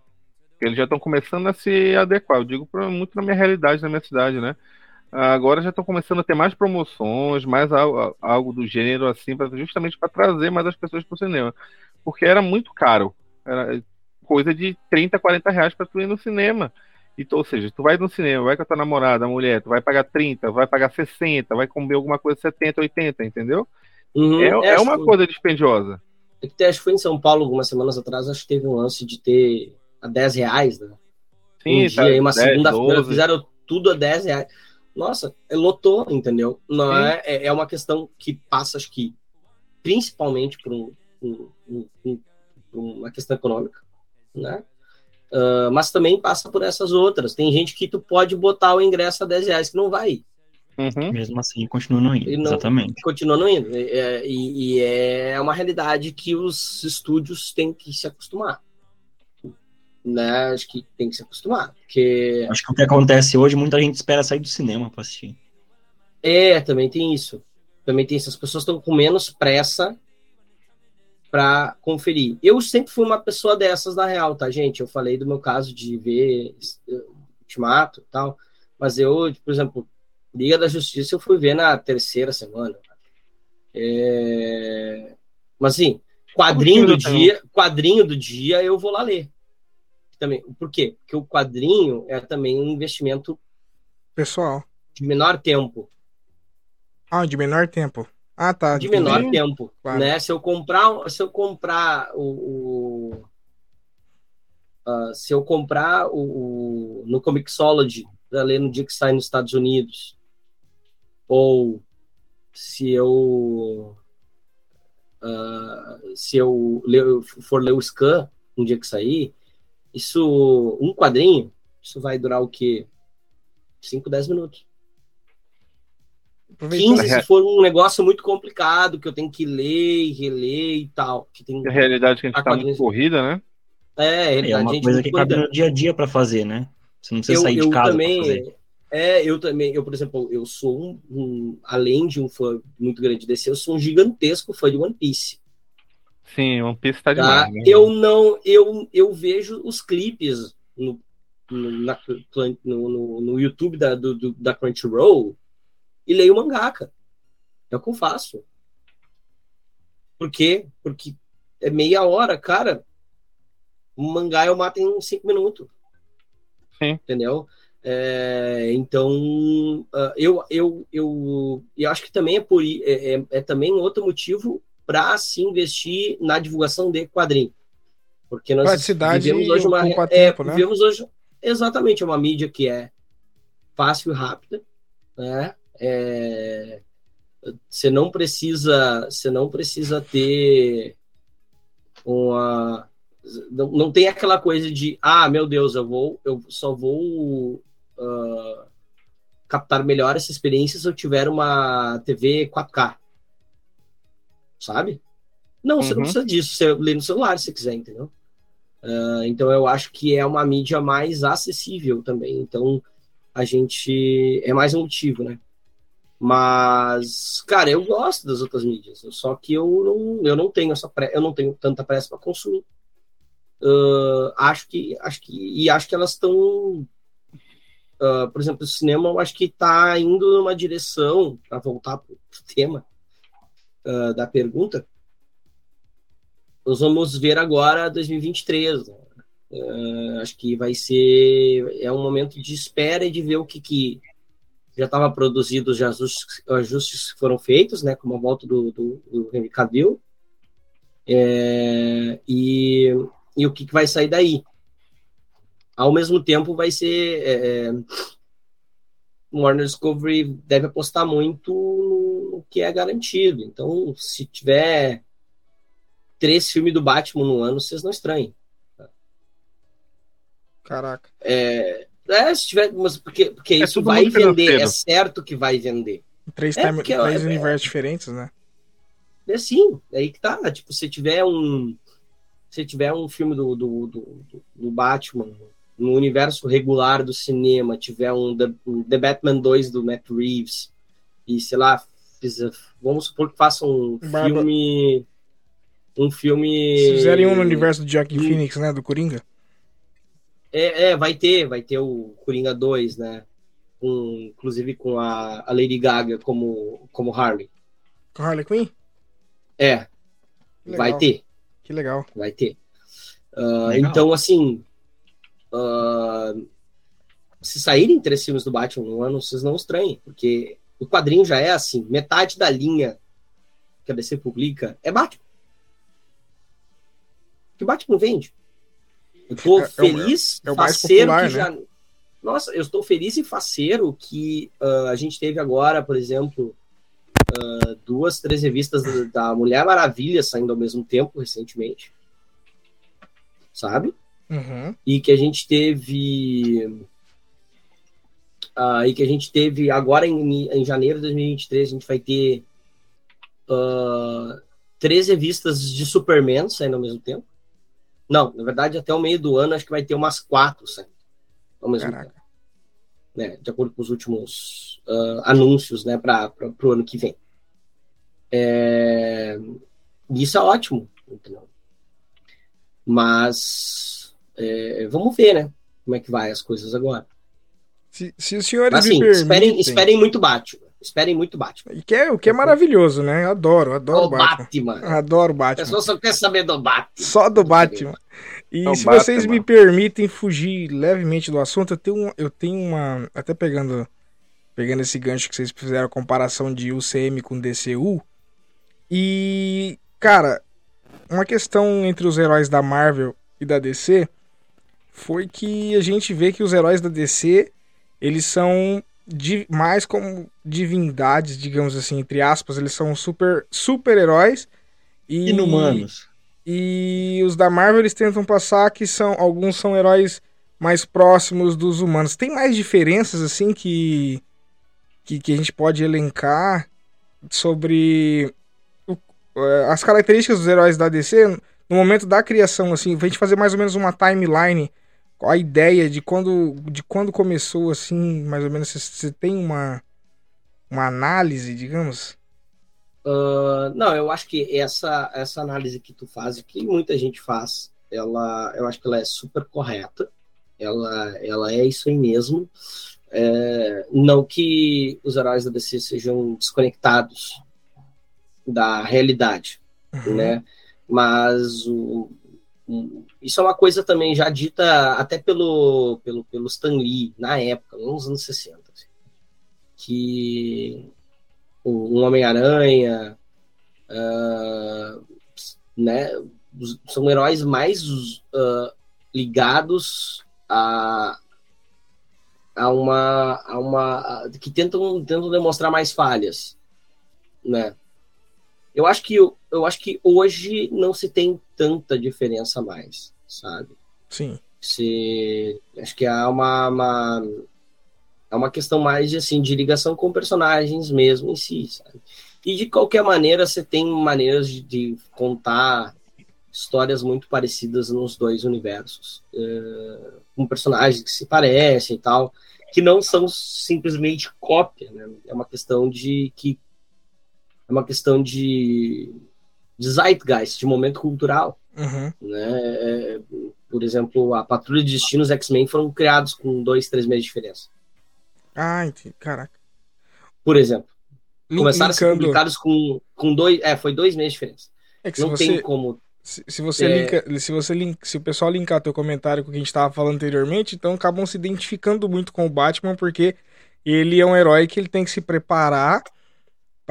que eles já estão começando a se adequar. Eu digo pra, muito na minha realidade, na minha cidade, né? Uh, agora já estão começando a ter mais promoções, mais algo, algo do gênero assim, pra, justamente para trazer mais as pessoas para o cinema. Porque era muito caro. Era coisa de 30, 40 reais para tu ir no cinema. Então, ou seja, tu vai no cinema, vai com a tua namorada, a mulher, tu vai pagar 30, vai pagar 60, vai comer alguma coisa 70, 80, entendeu? Uhum, é, é, uma coisa dispendiosa. É acho que foi em São Paulo algumas semanas atrás, acho que teve um lance de ter a 10 reais, né? Sim, um tá, dia, uma segunda-feira, fizeram tudo a 10 reais. Nossa, é, lotou, entendeu? Não é, é, é uma questão que passa, acho que, principalmente por, um, um, um, uma questão econômica, né? Uh, mas também passa por essas outras. Tem gente que tu pode botar o ingresso a 10 reais que não vai. Uhum. Mesmo assim, continua não indo. Não, exatamente. Continua não indo. É, e, e, é uma realidade que os estúdios têm que se acostumar. Né? Acho que tem que se acostumar. Porque... Acho que o que acontece hoje, muita gente espera sair do cinema para assistir. É, também tem isso. Também tem isso. As pessoas estão com menos pressa para conferir. Eu sempre fui uma pessoa dessas, na real, tá, gente? Eu falei do meu caso de ver Ultimato e tal. Mas eu, por exemplo, Liga da Justiça eu fui ver na terceira semana. É... Mas assim, quadrinho do dia, quadrinho do dia eu vou lá ler. Também. Por quê? Porque o quadrinho é também um investimento pessoal de menor tempo. Ah, de menor tempo. Ah, tá. De menor tempo, claro. né? Se eu comprar, se eu comprar o, o uh, se eu comprar o, o no Comixology para ler no dia que sai nos Estados Unidos, ou se eu uh, se eu ler, for ler o Scan um dia que sair, isso um quadrinho, isso vai durar o quê? 5, 10 minutos. 15 se for um negócio muito complicado, que eu tenho que ler e reler e tal. Que tem a realidade que a gente está muito corrida, né? É, é uma coisa que cabe no dia a dia para fazer, né? Você não precisa eu, sair de casa. Também, é, eu também, eu, por exemplo, eu sou um, um, além de um fã muito grande desse, eu sou um gigantesco fã de One Piece. Sim, One Piece tá demais. Tá? Né? Eu não, eu, eu vejo os clipes no, no, na, no, no, no, YouTube da, do, do, da Crunchyroll e leio mangá, cara. É o que eu faço. Por quê? Porque é meia hora, cara. Um mangá eu mato em cinco minutos. Sim. Entendeu? É, então, uh, eu, eu, eu, eu acho que também é, por, é, é, é também outro motivo para se investir na divulgação de quadrinho. Porque nós vivemos hoje uma. É, tempo, né? vivemos hoje. exatamente, é uma mídia que é fácil e rápida, né? É, você não precisa, você não precisa ter uma não, não tem aquela coisa de ah, meu Deus, eu vou eu só vou uh, captar melhor essa experiência se eu tiver uma TV 4K. Sabe? Não, uhum. você não uhum. precisa disso, você lê no celular se quiser, entendeu? Uh, então eu acho que é uma mídia mais acessível também. Então a gente é mais um motivo, né? Mas, cara, eu gosto das outras mídias, só que eu não, eu não tenho essa eu não tenho tanta pressa para consumir. Uh, acho que acho que e acho que elas estão uh, por exemplo o cinema eu acho que está indo numa direção para voltar para o tema uh, da pergunta nós vamos ver agora 2023. Né? Uh, acho que vai ser é um momento de espera e de ver o que, que já estava produzido, os ajustes, ajustes foram feitos, né, como a volta do, do, do Henry Cavill, é, e, e o que, que vai sair daí. Ao mesmo tempo, vai ser. É, é Warner Discovery deve apostar muito no que é garantido. Então, se tiver três filmes do Batman no ano, vocês não estranhem. Caraca. É, é se tiver, mas porque, porque é isso vai vender, é certo que vai vender. Três, é time, três é, universos diferentes, né? É sim, é aí que tá. Tipo, se tiver um. Se tiver um filme do, do, do, do Batman no universo regular do cinema, tiver um The, um The Batman 2 do Matt Reeves, e sei lá, vamos supor que faça um Barba... filme um filme. Se fizerem um no universo de Joaquin Phoenix, né? Do Coringa? É, é, vai ter, vai ter o Coringa 2, né? Com, inclusive com a, a Lady Gaga como, como Harley. Com Harley Quinn? É. Vai ter. Que legal. Vai ter. Uh, então, assim. Uh, se saírem três filmes do Batman no ano, vocês não estranhem, porque o quadrinho já é assim: metade da linha que a DC publica é Batman que o Batman vende. Eu tô é, é feliz, é, é, é faceiro popular, que né? já. Nossa, eu estou feliz e faceiro que uh, a gente teve agora, por exemplo, uh, duas, três revistas da Mulher Maravilha saindo ao mesmo tempo recentemente. Sabe? Uhum. E que a gente teve. Uh, e que a gente teve agora em, em janeiro de 2023, a gente vai ter uh, três revistas de Superman saindo ao mesmo tempo. Não, na verdade, até o meio do ano acho que vai ter umas quatro saindo ao mesmo Caraca. tempo. Né, de acordo com os últimos uh, anúncios né, para o ano que vem. É... Isso é ótimo. Entendeu? Mas é, vamos ver, né? Como é que vai as coisas agora. Se, se os senhores assim, me permitem... esperem, esperem muito Batman. Esperem muito Batman. E que é, o que é maravilhoso, né? Adoro, adoro o Batman. Batman. Adoro Batman. A pessoa só quer saber do Batman. Só do Batman. E é se Batman. vocês me permitem fugir levemente do assunto, eu tenho, eu tenho uma. Até pegando, pegando esse gancho que vocês fizeram a comparação de UCM com DCU. E, cara, uma questão entre os heróis da Marvel e da DC foi que a gente vê que os heróis da DC eles são mais como divindades, digamos assim, entre aspas, eles são super super heróis e inumanos. E os da Marvel eles tentam passar que são alguns são heróis mais próximos dos humanos. Tem mais diferenças assim que que, que a gente pode elencar sobre o, é, as características dos heróis da DC no momento da criação assim, pra gente fazer mais ou menos uma timeline a ideia de quando, de quando começou, assim, mais ou menos, você tem uma, uma análise, digamos? Uh, não, eu acho que essa, essa análise que tu faz, que muita gente faz, ela, eu acho que ela é super correta, ela, ela é isso aí mesmo. É, não que os heróis da DC sejam desconectados da realidade, uhum. né? Mas o, isso é uma coisa também já dita até pelo, pelo, pelo Stan Lee, na época, nos anos 60, assim, que um Homem-Aranha, uh, né, são heróis mais uh, ligados a, a uma, a uma a, que tentam, tentam demonstrar mais falhas, né? Eu acho que eu acho que hoje não se tem tanta diferença mais, sabe? Sim. Se, acho que há uma, uma é uma questão mais de assim de ligação com personagens mesmo em si, sabe? E de qualquer maneira você tem maneiras de, de contar histórias muito parecidas nos dois universos, uh, com personagens que se parecem e tal, que não são simplesmente cópia, né? É uma questão de que é uma questão de, de zeitgeist, de momento cultural, uhum. né? É, por exemplo, a Patrulha de Destinos X-Men foram criados com dois, três meses de diferença. Ah, entendi. Caraca. Por exemplo, começaram a ser publicados com, com dois, é, foi dois meses de diferença. É não você... tem como se, se você é... linka, se você link, se o pessoal linkar teu comentário com o que a gente estava falando anteriormente, então acabam se identificando muito com o Batman porque ele é um herói que ele tem que se preparar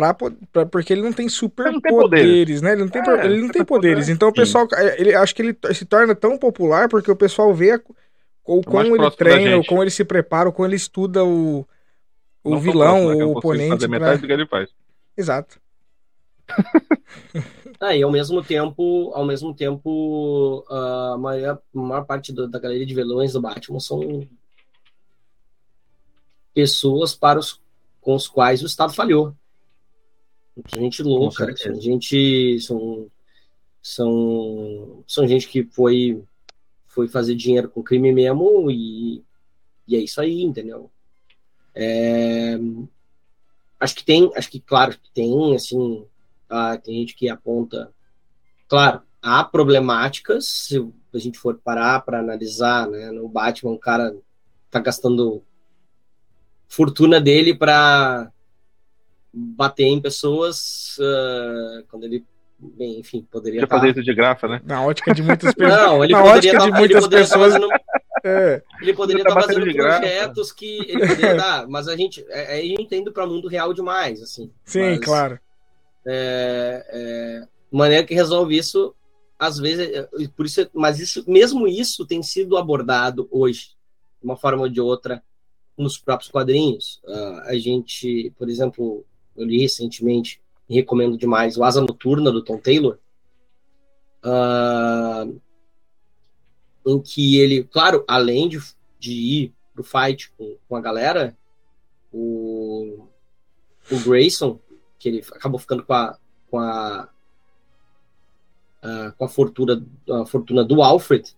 pra, pra porque ele não tem super não poderes, poderes, né? Ele não tem, é, ele não tem poderes. Então o pessoal, é, ele acho que ele se torna tão popular porque o pessoal vê a, o como ele treina, o como ele se prepara, o como ele estuda o o vilão, próximo, né? o oponente. Pra... do que ele faz. Exato. Ah, e ao mesmo tempo, ao mesmo tempo, a maior, a maior parte do, da galeria de vilões do Batman são pessoas para os, com os quais o Estado falhou. Gente louca, são gente são, são, são gente que foi foi fazer dinheiro com crime mesmo e, e é isso aí, entendeu? É, acho que tem, acho que claro que tem assim Tá? Tem gente que aponta. Claro, há problemáticas, se a gente for parar para analisar, né? No Batman, o cara tá gastando fortuna dele para bater em pessoas uh, quando ele bem, enfim, poderia tá... fazer isso de graça, né? Na ótica de muitas pessoas. Não, ele Na poderia ótica tá, de muitas pessoas. Fazendo, é. Ele poderia estar tá fazendo projetos que ele poderia dar, mas a gente é, é entendo para o mundo real demais, assim. Sim, mas, claro é, é, maneira que resolve isso, às vezes, é, por isso, mas isso, mesmo isso tem sido abordado hoje, de uma forma ou de outra, nos próprios quadrinhos. Uh, a gente, por exemplo, eu li recentemente e recomendo demais o Asa Noturna do Tom Taylor, uh, em que ele, claro, além de, de ir pro fight com, com a galera, o, o Grayson que ele acabou ficando com a com a, a com a fortuna a fortuna do Alfred.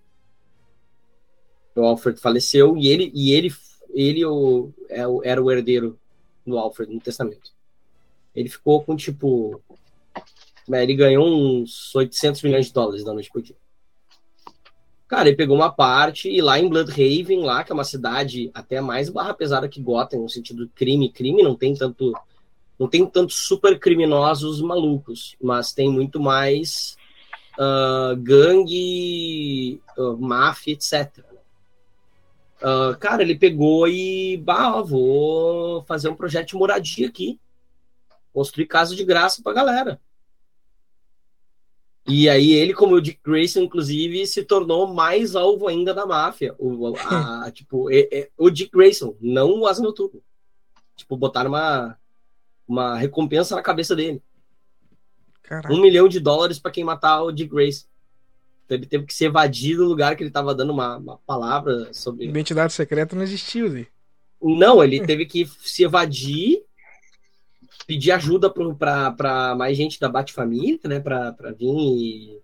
O Alfred faleceu e ele e ele ele o, é era o herdeiro do Alfred no testamento. Ele ficou com tipo né, ele ganhou uns 800 milhões de dólares da noite pro dia. Cara, ele pegou uma parte e lá em Bloodhaven, lá, que é uma cidade até mais barra pesada que Gotham, no sentido crime. Crime não tem tanto não tem tantos super criminosos malucos, mas tem muito mais uh, gangue, uh, máfia, etc. Uh, cara, ele pegou e, bah, vou fazer um projeto de moradia aqui. Construir casa de graça pra galera. E aí ele, como o Dick Grayson, inclusive, se tornou mais alvo ainda da máfia. O, a, tipo, é, é, o Dick Grayson, não o Asa Noturno. Tipo, botaram uma, uma recompensa na cabeça dele. Caraca. Um milhão de dólares para quem matar o Dick Grace. Então ele teve que se evadir do lugar que ele estava dando uma, uma, palavra sobre. Identidade secreta não existiu, Zé. Não, ele teve que se evadir, pedir ajuda para mais gente da Bate-Família, né? Para vir e,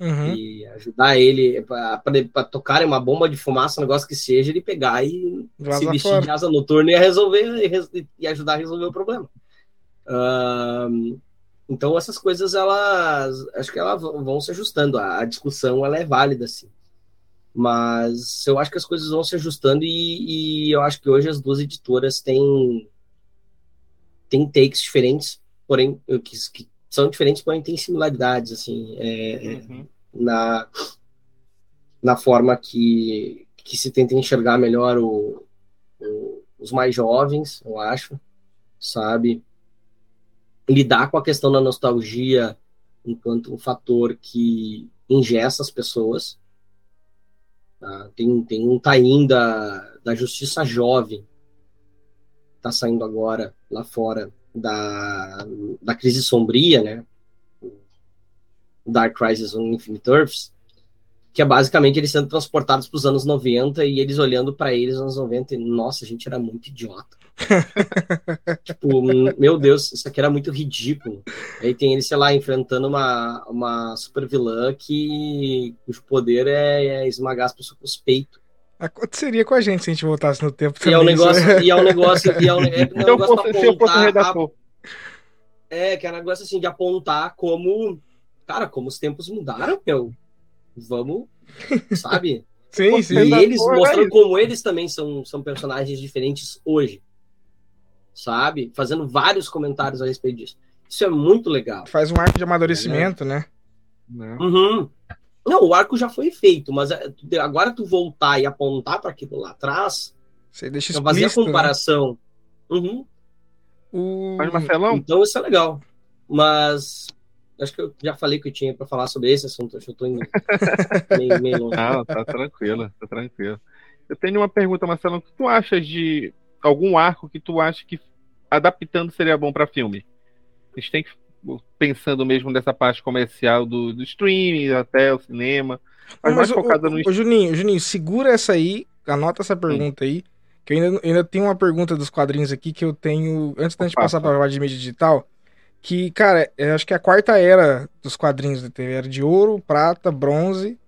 uhum. e, ajudar ele para tocar uma bomba de fumaça, um negócio que seja, ele pegar e Vaza se vestir fora. de asa noturna e resolver e, e ajudar a resolver o problema. Uh, então essas coisas elas acho que elas vão se ajustando. A, a, discussão ela é válida sim, mas eu acho que as coisas vão se ajustando e, e eu acho que hoje as duas editoras têm têm takes diferentes, porém que, que são diferentes, porém têm similaridades assim é, é uhum. na na forma que que se tenta enxergar melhor o, o, os mais jovens, eu acho, sabe? lidar com a questão da nostalgia enquanto um fator que ingessa as pessoas. Tá? Tem, tem um tain da, da Justiça Jovem, está saindo agora lá fora da, da crise sombria, né? Dark Crisis on Infinite Earths, que é basicamente eles sendo transportados para os anos 90 e eles olhando para eles nos anos 90 e, nossa, a gente era muito idiota. tipo, meu Deus, isso aqui era muito ridículo. Aí tem ele, sei lá, enfrentando uma, uma super vilã que o poder é, é esmagar as pessoas com os peitos. Aconteceria com a gente se a gente voltasse no tempo também. E é um negócio, e é um negócio, e é um, é um negócio fosse, se eu fosse redator. A, é, que é um negócio assim de apontar como, cara, como os tempos mudaram, meu. Vamos, sabe? sim, sim. E eles mostrando como eles também são, são personagens diferentes hoje. Sabe? Fazendo vários comentários a respeito disso. Isso é muito legal. Faz um arco de amadurecimento, é, né? né? Uhum. Não, o arco já foi feito, mas é, agora tu voltar e apontar para aquilo lá atrás, você deixa explícito, fazer a né? comparação. Né? Uhum. O... Mas Marcelão? Então isso é legal. Mas acho que eu já falei que eu tinha para falar sobre esse assunto. Acho que eu tô indo meio, meio longe. Não, tá tranquilo, tá tranquilo. Eu tenho uma pergunta, Marcelo. O que tu achas de algum arco que tu acha que adaptando seria bom para filme? A gente tem que pensando mesmo nessa parte comercial do, do streaming até o cinema. Mas, mais focada no. Ô, Juninho, Juninho, segura essa aí, anota essa pergunta Sim. aí. Que eu ainda, ainda tenho uma pergunta dos quadrinhos aqui que eu tenho. Antes da gente Passa. passar para a parte de mídia digital. Que, cara, eu acho que é a quarta era dos quadrinhos da TV. Era de ouro, prata, bronze.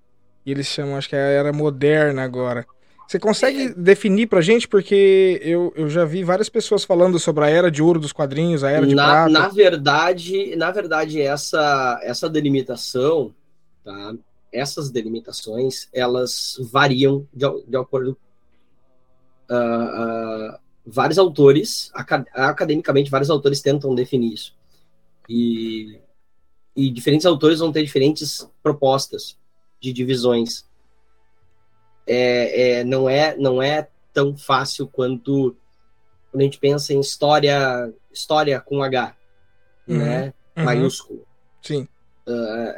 E eles chamam, acho que é a era moderna agora. Você consegue é. definir pra gente? Porque eu, eu já vi várias pessoas falando sobre a era de ouro dos quadrinhos, a era de na, prata. Na verdade, na verdade essa, essa delimitação, tá? essas delimitações, elas variam de, de acordo... Uh, uh, vários autores, academicamente, vários autores tentam definir isso. E, e diferentes autores vão ter diferentes propostas de divisões é, é, não, é, não é tão fácil quanto quando a gente pensa em história, história com H, uhum, né? Uhum. Maiúsculo. Sim. Uh,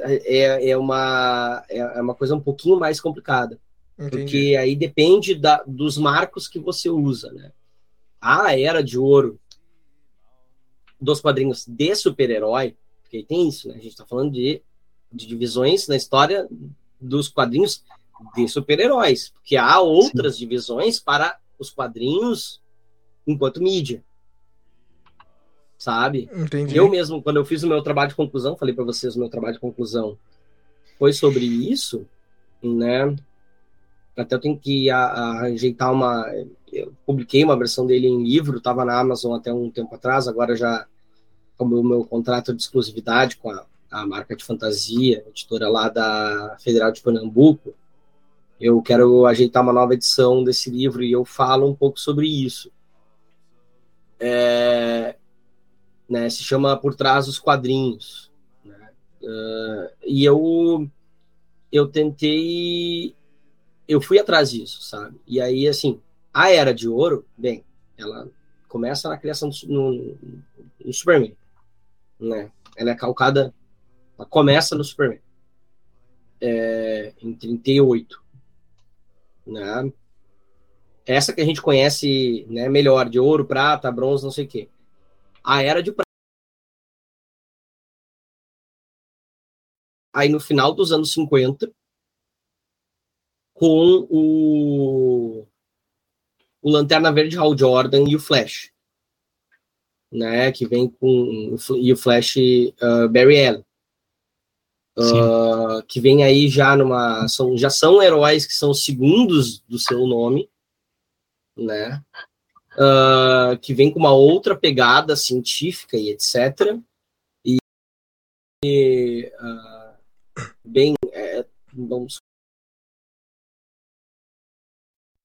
é, é, uma, é uma coisa um pouquinho mais complicada. Entendi. Porque aí depende da, dos marcos que você usa, né? A era de ouro dos quadrinhos de super-herói, porque tem isso, né? A gente está falando de, de divisões na história dos quadrinhos de super-heróis, porque há outras Sim. divisões para os quadrinhos enquanto mídia. Sabe? Entendi. Eu mesmo, quando eu fiz o meu trabalho de conclusão, falei para vocês o meu trabalho de conclusão foi sobre isso, né? Até eu tenho que a, a, ajeitar uma. Eu publiquei uma versão dele em livro, estava na Amazon até um tempo atrás, agora já como o meu contrato de exclusividade com a, a marca de fantasia, editora lá da Federal de Pernambuco, eu quero ajeitar uma nova edição desse livro e eu falo um pouco sobre isso. É, né, se chama Por Trás dos Quadrinhos. Né? Uh, e eu, eu tentei. Eu fui atrás disso, sabe? E aí, assim, a Era de Ouro, bem, ela começa na criação do, no, no Superman. Né? Ela é calcada. Ela começa no Superman. É, em 38 né? Essa que a gente conhece né, melhor, de ouro, prata, bronze, não sei o quê. A era de prata. Aí no final dos anos 50, com o, o Lanterna Verde Hal Jordan e o Flash. Né, que vem com e o Flash uh, Barry Allen uh, que vem aí já numa. São, já são heróis que são segundos do seu nome, né? Uh, que vem com uma outra pegada científica e etc. E, e uh, bem, é, vamos.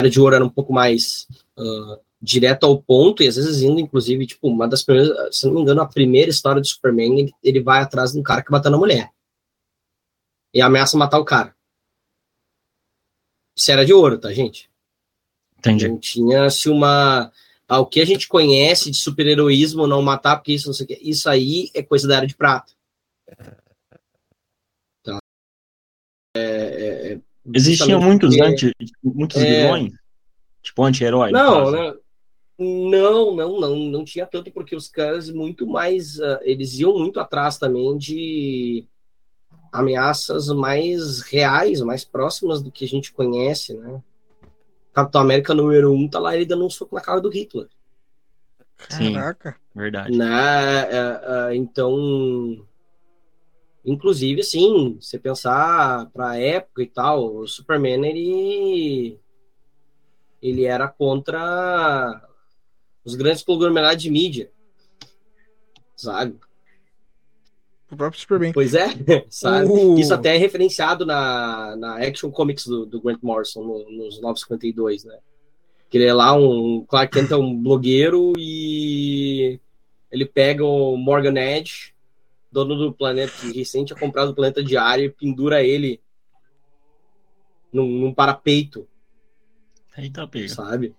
De era um pouco mais uh, direto ao ponto, e às vezes indo, inclusive, tipo, uma das primeiras, se não me engano, a primeira história do Superman, ele, ele vai atrás de um cara que bateu na mulher e ameaça matar o cara. Isso era de ouro, tá, gente? Entendi. Não tinha-se uma. Ah, o que a gente conhece de super-heroísmo, não matar, porque isso não sei o que. Isso aí é coisa da era de prata. Tá. É, é, Existiam muitos porque... antes, muitos é... vilões. Tipo anti-herói? Não, não, não, não, não, não tinha tanto, porque os caras muito mais. Uh, eles iam muito atrás também de ameaças mais reais, mais próximas do que a gente conhece, né? Capitão América número um tá lá ele dando um soco na cara do Hitler. Sim, Caraca. Verdade. Né? Uh, uh, então, inclusive, assim, você pensar pra época e tal, o Superman, ele ele era contra os grandes conglomerados de mídia, sabe? O próprio Superman. Pois é, sabe? Uh. Isso até é referenciado na, na Action Comics do, do Grant Morrison, no, nos 952, né? Que ele é lá um. Clark Kent é um blogueiro e ele pega o Morgan Edge, dono do planeta, que recente tinha comprado o planeta diário, e pendura ele num, num parapeito. Eita, pega. Sabe?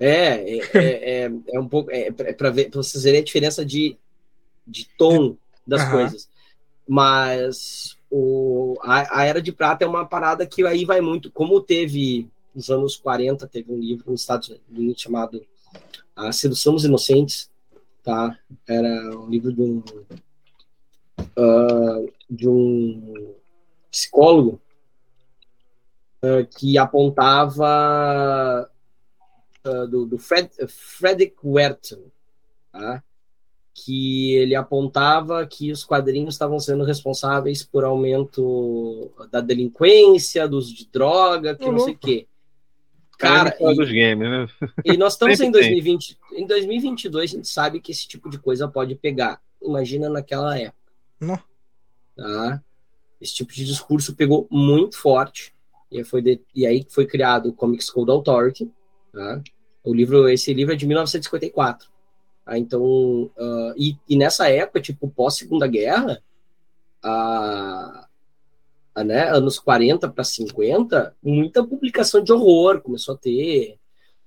É, é, é, é, é um pouco. É, é para ver, pra vocês verem a diferença de, de tom das uhum. coisas. Mas o, a, a, Era de Prata é uma parada que aí vai muito. Como teve nos anos 40, teve um livro nos Estados Unidos chamado A Sedução dos Inocentes, tá? Era um livro de um, uh, de um psicólogo uh, que apontava uh, do, do Fred, Frederick Werton, tá? Que ele apontava que os quadrinhos estavam sendo responsáveis por aumento da delinquência, do uso de droga, que uhum. não sei o quê. Cara, e, dos games, né? e nós estamos em 2020, em 2022 a gente sabe que esse tipo de coisa pode pegar. Imagina naquela época. Não. Tá? Esse tipo de discurso pegou muito forte e, foi de, e aí foi criado o Comics Code Authority. Tá? O livro, esse livro é de 1954. Tá? Então, uh, e, e, nessa época, tipo, pós Segunda Guerra, a, a, né, anos 40 para 50, muita publicação de horror começou a ter,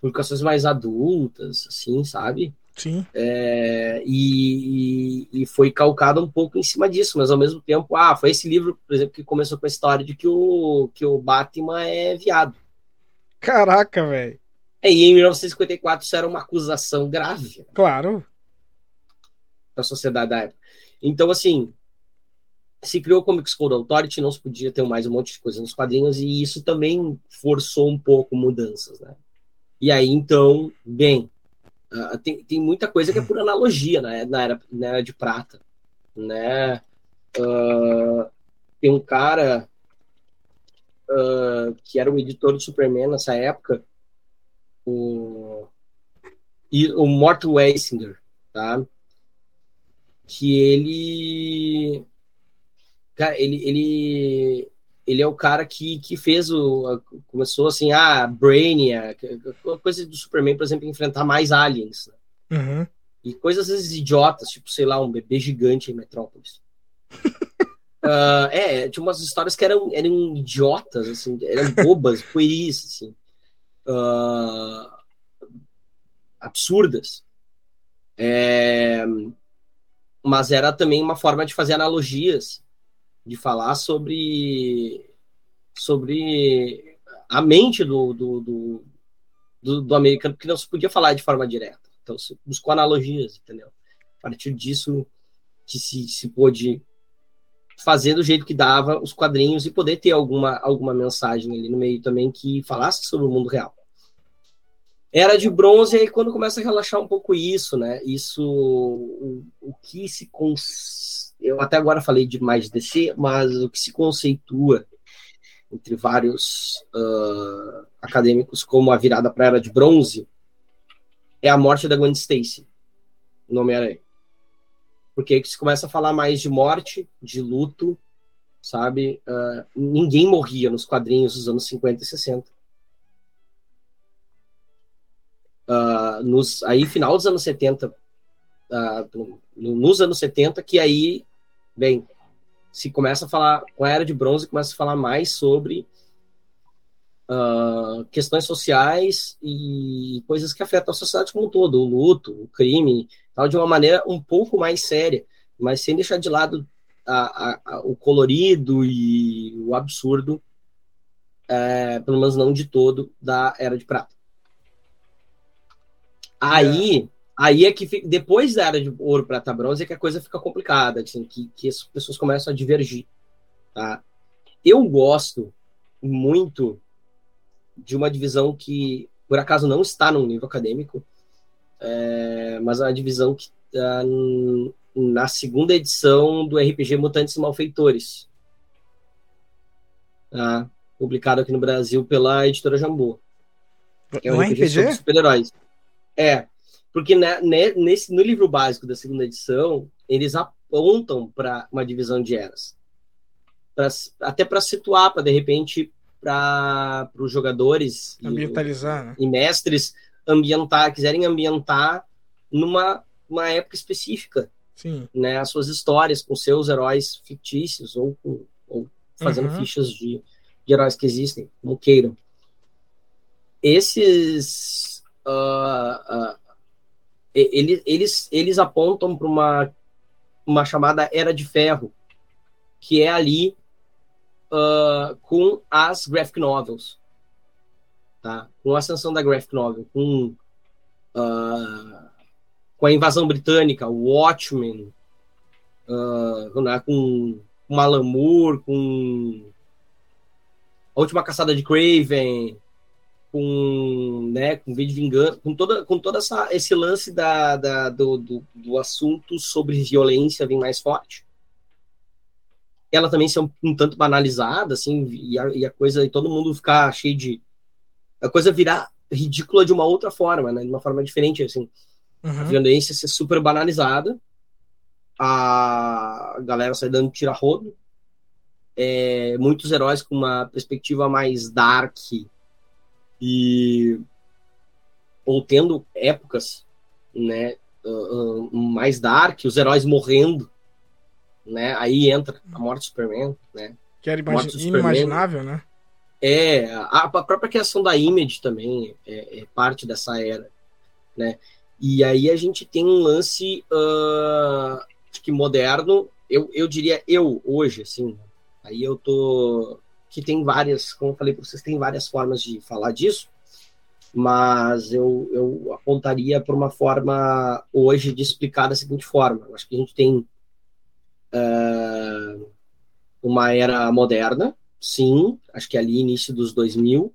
publicações mais adultas, assim, sabe? Sim. É, e, e, foi calcado um pouco em cima disso, mas ao mesmo tempo, ah, foi esse livro, por exemplo, que começou com a história de que o, que o Batman é viado. Caraca, velho. É, e em 1954 isso era uma acusação grave. Né? Claro. Da sociedade da época. Então, assim, se criou o Comics Code Authority, não se podia ter mais um monte de coisa nos quadrinhos, e isso também forçou um pouco mudanças, né? E aí, então, bem, uh, tem, tem muita coisa que é por analogia né, na, era, na era de prata, né? Uh, tem um cara uh, que era o editor do Superman nessa época, o, o Mort Weisinger, tá? Que ele, cara, ele, ele, ele é o cara que, que fez o, começou assim, ah, Brainiac, coisa do Superman, por exemplo, enfrentar mais aliens, né? uhum. e coisas às vezes idiotas, tipo, sei lá, um bebê gigante em Metrópolis. uh, é, tinha umas histórias que eram, eram idiotas, assim, eram bobas, pueris, assim uh, absurdas. É, mas era também uma forma de fazer analogias, de falar sobre, sobre a mente do, do, do, do, do americano, porque não se podia falar de forma direta. Então, se buscou analogias, entendeu? A partir disso, que se, se pôde fazer do jeito que dava os quadrinhos e poder ter alguma, alguma mensagem ali no meio também que falasse sobre o mundo real. Era de bronze, e aí quando começa a relaxar um pouco isso, né? Isso, o, o que se. Eu até agora falei de mais DC, mas o que se conceitua entre vários uh, acadêmicos como a virada para a era de bronze é a morte da Gwen Stacy, no Homem-Aranha. Porque se começa a falar mais de morte, de luto, sabe? Uh, ninguém morria nos quadrinhos dos anos 50 e 60. Uh, nos, aí, final dos anos 70, uh, ah, nos anos 70, que aí, bem, se começa a falar, com a Era de Bronze, começa a falar mais sobre Uh, questões sociais e coisas que afetam a sociedade como um todo, o luto, o crime, tal, de uma maneira um pouco mais séria, mas sem deixar de lado a, a, a, o colorido e o absurdo, é, pelo menos não de todo, da Era de Prata. Aí, é. aí é que depois da era de ouro, prata, bronze é que a coisa fica complicada, assim, que, que as pessoas começam a divergir, tá? Eu gosto muito de uma divisão que, por acaso, não está no nível acadêmico, é, mas é uma divisão que está na segunda edição do RPG Mutantes e Malfeitores, tá? publicado aqui no Brasil pela editora Jambô. É um RPG, RPG? super-heróis. É, porque né, nesse, no livro básico da segunda edição, eles apontam para uma divisão de eras. Pra, até para situar, para de repente, para os jogadores ambientalizar, e, né? e mestres ambientar, quiserem ambientar numa uma época específica. Sim. Né, as suas histórias com seus heróis fictícios ou, ou fazendo uhum. fichas de, de heróis que existem, como queiram. Esses. Uh, uh, eles, eles, eles apontam para uma, uma chamada Era de Ferro, que é ali uh, com as graphic novels. Tá? Com a ascensão da graphic novel, com, com a invasão britânica, o Watchmen, né, com Malamur, com a última caçada de Craven, com, né, com V de Vingança, com toda, com toda essa, esse lance da, da do, do, do, assunto sobre violência vem mais forte ela também ser um, um tanto banalizada, assim, e a, e a, coisa, e todo mundo ficar cheio de. A coisa virar ridícula de uma outra forma, né? De uma forma diferente, assim. Uhum. A violência ser super banalizada, a galera sair dando tira-rodo, é, muitos heróis com uma perspectiva mais dark e. ou tendo épocas, né? Uh, uh, mais dark, os heróis morrendo né? Aí entra a morte do Superman, né? Que era imagi inimaginável, né? É, a, a, própria criação da Image também é, é, parte dessa era, né? E aí a gente tem um lance uh, que moderno, eu, eu diria eu hoje, assim, aí eu tô que tem várias, como eu falei para vocês, tem várias formas de falar disso, mas eu, eu apontaria para uma forma hoje de explicar da seguinte forma. Eu acho que a gente tem uh, uma era moderna, sim, acho que ali início dos 2000,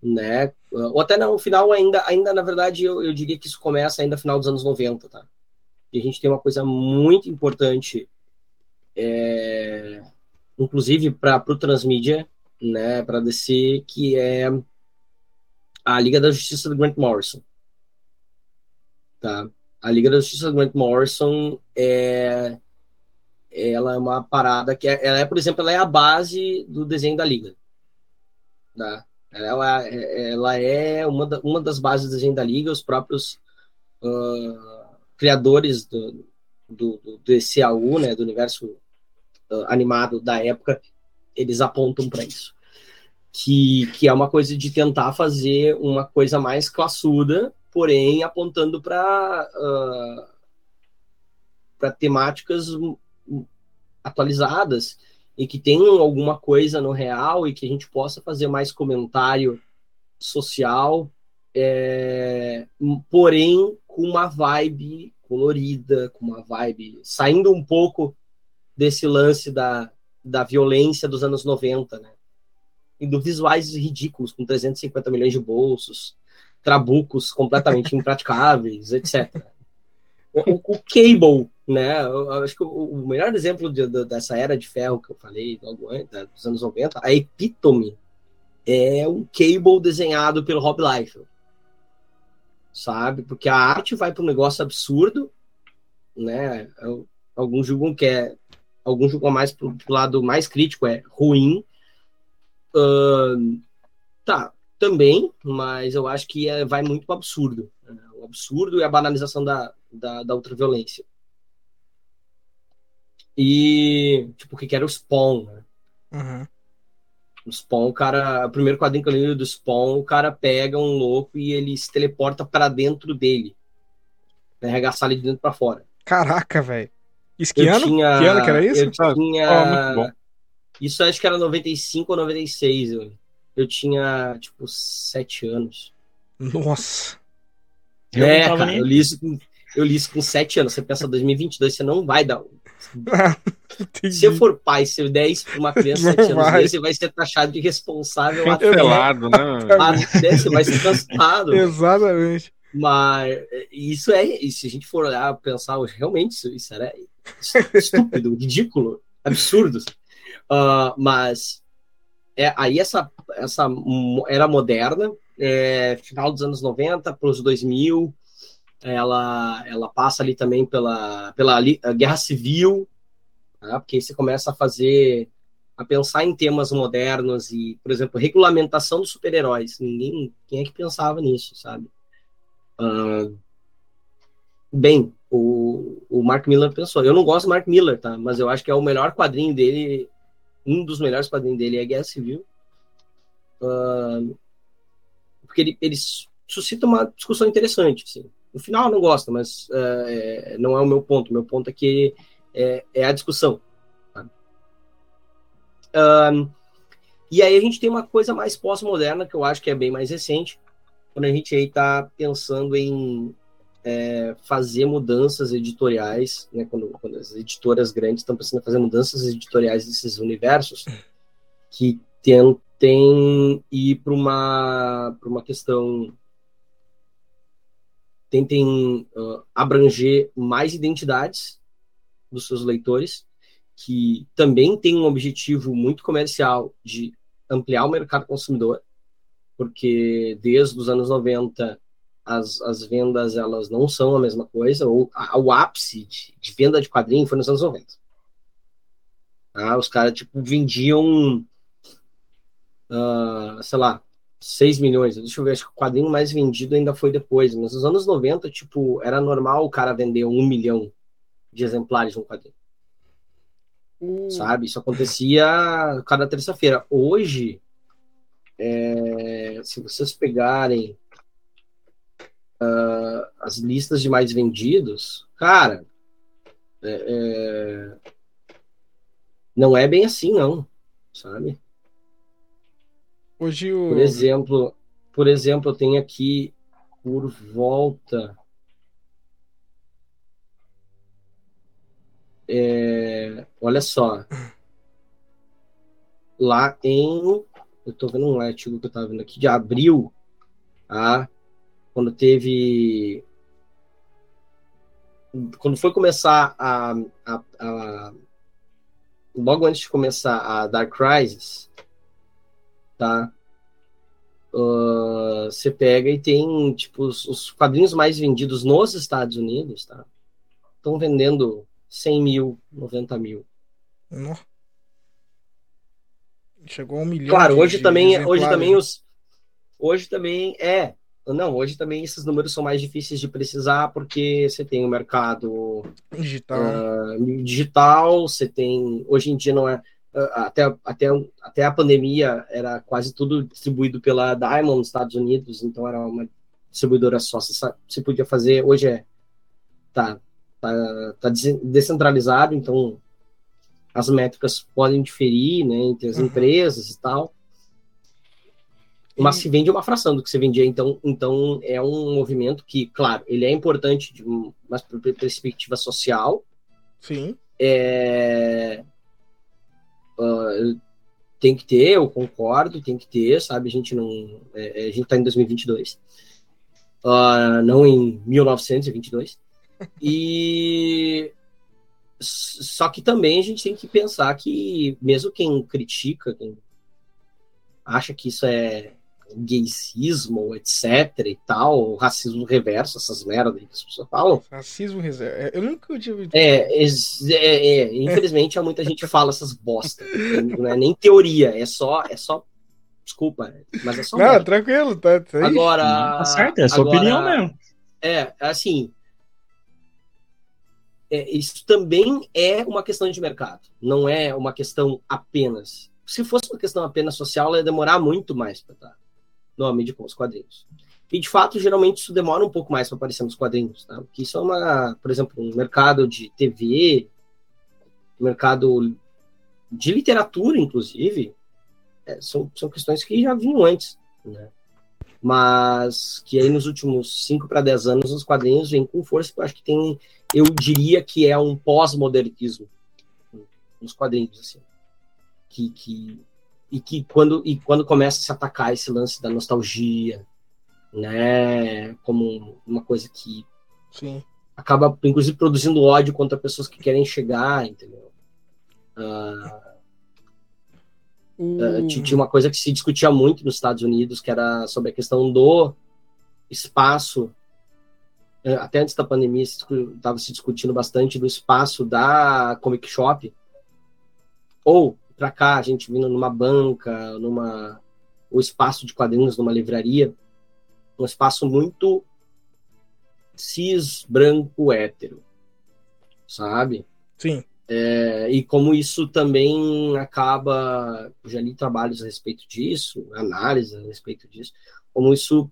né? Ou até no final ainda, ainda na verdade eu, eu diria que isso começa ainda final dos anos 90, tá? E a gente tem uma coisa muito importante, é, inclusive para o transmídia, né? Para DC, que é a Liga da Justiça do Grant Morrison, tá? A Liga da Justiça do Grant Morrison é ela é uma parada que é, ela é, por exemplo, ela é a base do desenho da liga. Tá? Ela, ela é uma, da, uma das bases do desenho da liga, os próprios uh, criadores do, do, do DCAU, né, do universo animado da época, eles apontam para isso. Que, que é uma coisa de tentar fazer uma coisa mais classuda, porém apontando para uh, para temáticas atualizadas e que tenham alguma coisa no real e que a gente possa fazer mais comentário social, é, porém com uma vibe colorida, com uma vibe saindo um pouco desse lance da, da violência dos anos 90, né? E do visuais ridículos, com 350 milhões de bolsos, trabucos completamente impraticáveis, etc. O, o, Cable né? Eu, acho que o, o melhor exemplo de, de, dessa era de ferro que eu falei logo antes, dos anos 90, a epítome é um Cable desenhado pelo Rob Liefeld. Sabe? Porque a arte vai para um negócio absurdo, né? Alguns julgam que é. Alguns julgam mais pro, pro lado mais crítico, é ruim. Uh, tá, também, mas eu acho que é, vai muito para absurdo. Né? O absurdo e a banalização da, da, da ultraviolência. E, tipo, o que era o Spawn, né? Uhum. O Spawn, o cara. O primeiro quadrinho que eu li do Spawn, o cara pega um louco e ele se teleporta para dentro dele. Arregaçar ele de dentro para fora. Caraca, velho. Ano? Tinha... Que ano que era isso? Eu tinha. Oh, isso acho que era 95 ou 96. Eu, eu tinha, tipo, 7 anos. Nossa. Eu é, cara, eu li, isso com, eu li isso com 7 anos. Você pensa 2022, você não vai dar. Se eu for pai, se eu der isso pra uma criança de 7 anos, você vai ser taxado de responsável Cancelado, até, né? Até você vai ser cancelado. Exatamente. Mas isso é, e se a gente for olhar, pensar, realmente isso, isso era estúpido, ridículo, absurdo. Uh, mas é, aí essa, essa era moderna, é, final dos anos 90 para os 2000, ela, ela passa ali também pela, pela guerra civil, tá? porque aí você começa a fazer, a pensar em temas modernos e, por exemplo, regulamentação dos super-heróis. Ninguém, quem é que pensava nisso, sabe? Uh, bem, o, o Mark Miller pensou. Eu não gosto do Mark Miller, tá? Mas eu acho que é o melhor quadrinho dele, um dos melhores quadrinhos dele é Guerra Civil. Uh, porque ele, ele suscita uma discussão interessante, assim. No final não gosta, mas uh, não é o meu ponto. Meu ponto é que é, é a discussão. Tá? Uh, e aí a gente tem uma coisa mais pós-moderna, que eu acho que é bem mais recente, quando a gente aí está pensando em é, fazer mudanças editoriais, né, quando, quando, as editoras grandes estão pensando em fazer mudanças editoriais desses universos, que tentem ir para uma, uma questão tentem uh, abranger mais identidades dos seus leitores, que também tem um objetivo muito comercial de ampliar o mercado consumidor, porque desde os anos 90 as, as vendas elas não são a mesma coisa, ou a, o ápice de, de, venda de quadrinho foi nos anos 90. Ah, os caras tipo, vendiam, uh, sei lá, 6 milhões. Deixa eu ver, acho que o quadrinho mais vendido ainda foi depois. Mas nos anos 90, tipo, era normal o cara vender um milhão de exemplares de um quadrinho. Uh. Sabe? Isso acontecia cada terça-feira. Hoje, é, se vocês pegarem uh, as listas de mais vendidos, cara, é, é, não é bem assim, não. Sabe? Hoje o... Por exemplo, por exemplo, eu tenho aqui por volta. É, olha só. Lá em. Eu tô vendo um artigo que eu tava vendo aqui de abril, tá? Quando teve. Quando foi começar a, a, a logo antes de começar a Dark Crisis, tá? Uh, você pega e tem, tipo, os, os, quadrinhos mais vendidos nos Estados Unidos, tá? Estão vendendo 100 mil, 90 mil. Chegou a um milhão. Claro, hoje também, hoje também os, hoje também é, não, hoje também esses números são mais difíceis de precisar porque você tem o mercado digital, uh, digital, você tem, hoje em dia não é até, até, até a pandemia era quase tudo distribuído pela Diamond nos Estados Unidos, então era uma distribuidora só, você podia fazer, hoje é tá, tá, tá descentralizado, então as métricas podem diferir, né, entre as uhum. empresas e tal, mas se vende uma fração do que você vendia, então, então é um movimento que, claro, ele é importante de uma perspectiva social, Sim. É, Uh, tem que ter, eu concordo, tem que ter, sabe? A gente não. É, é a gente tá em 2022, uh, não em 1922. E. Só que também a gente tem que pensar que, mesmo quem critica, quem acha que isso é gaysismo, etc e tal, racismo reverso, essas merdas que as pessoas falam. Racismo reverso. É, eu nunca tive. É, é, é, infelizmente há muita gente fala essas bosta. Não é nem teoria, é só, é só. Desculpa, mas é só. Não, merda. tranquilo, tá, tá Agora. Tá certo, é a sua agora, opinião mesmo. É, assim. É, isso também é uma questão de mercado, não é uma questão apenas. Se fosse uma questão apenas social, ia demorar muito mais para estar no mídia com os quadrinhos. E, de fato, geralmente isso demora um pouco mais para aparecer nos quadrinhos, tá? Porque isso é uma, por exemplo, um mercado de TV, mercado de literatura, inclusive, é, são, são questões que já vinham antes, né? mas que aí nos últimos 5 para 10 anos os quadrinhos vêm com força, eu acho que tem, eu diria que é um pós-modernismo nos quadrinhos, assim, que, que, e que quando, e quando começa a se atacar esse lance da nostalgia, né, como uma coisa que Sim. acaba, inclusive, produzindo ódio contra pessoas que querem chegar, entendeu? Uh, Uh, tinha uma coisa que se discutia muito nos Estados Unidos, que era sobre a questão do espaço. Eh, até antes da pandemia, estava se discutindo bastante do espaço da Comic Shop. Ou, para cá, a gente vindo numa banca, numa o espaço de quadrinhos numa livraria, um espaço muito cis, branco, hétero, sabe? Sim. É, e como isso também acaba, já li trabalhos a respeito disso, análise a respeito disso, como isso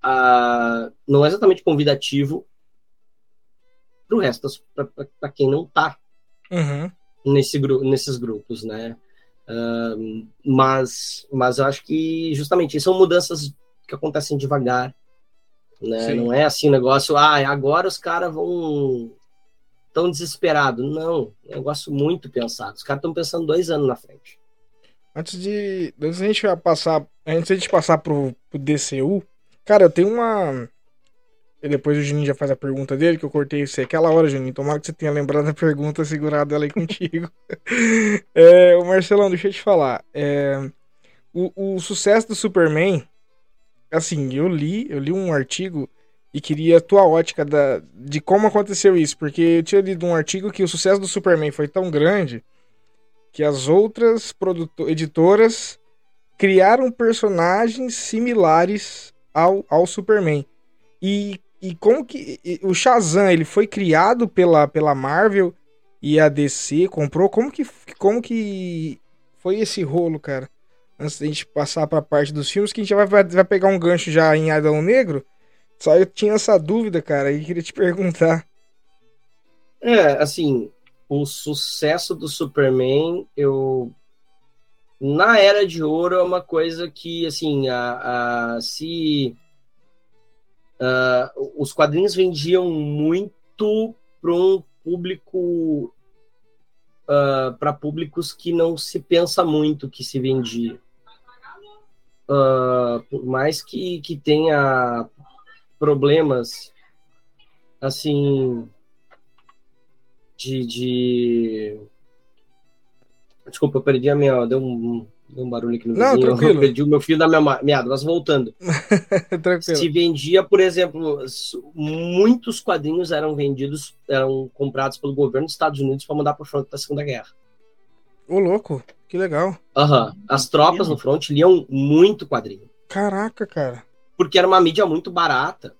ah, não é exatamente convidativo para o resto, para quem não está uhum. Nesse, nesses grupos, né? Uh, mas, mas eu acho que justamente são mudanças que acontecem devagar, né? Não é assim negócio, ah, agora os caras vão tão desesperado. Não, é um negócio muito pensado. Os caras estão pensando dois anos na frente. Antes de. Antes de a gente passar. Antes de a gente passar pro, pro DCU, cara, eu tenho uma. E depois o Juninho já faz a pergunta dele, que eu cortei você aquela hora, Juninho. Tomara que você tenha lembrado a pergunta, segurado ela aí contigo. é, o Marcelão, deixa eu te falar. É, o, o sucesso do Superman, assim, eu li, eu li um artigo e queria a tua ótica da, de como aconteceu isso, porque eu tinha lido um artigo que o sucesso do Superman foi tão grande que as outras editoras criaram personagens similares ao, ao Superman. E, e como que e, o Shazam ele foi criado pela, pela Marvel e a DC comprou? Como que, como que foi esse rolo, cara? Antes da gente passar para a parte dos filmes, que a gente vai, vai pegar um gancho já em Adão Negro só eu tinha essa dúvida, cara, e queria te perguntar. É, assim, o sucesso do Superman, eu. Na Era de Ouro é uma coisa que, assim, a, a se. Uh, os quadrinhos vendiam muito para um público. Uh, para públicos que não se pensa muito que se vendia. Uh, por mais que, que tenha problemas assim de, de... desculpa eu perdi a minha deu um, deu um barulho aqui no Não, vizinho tranquilo. eu perdi o meu fio da minha meada mas voltando se vendia por exemplo muitos quadrinhos eram vendidos eram comprados pelo governo dos Estados Unidos para mandar para o front da Segunda Guerra Ô louco que legal uhum. as tropas no front liam muito quadrinho caraca cara porque era uma mídia muito barata.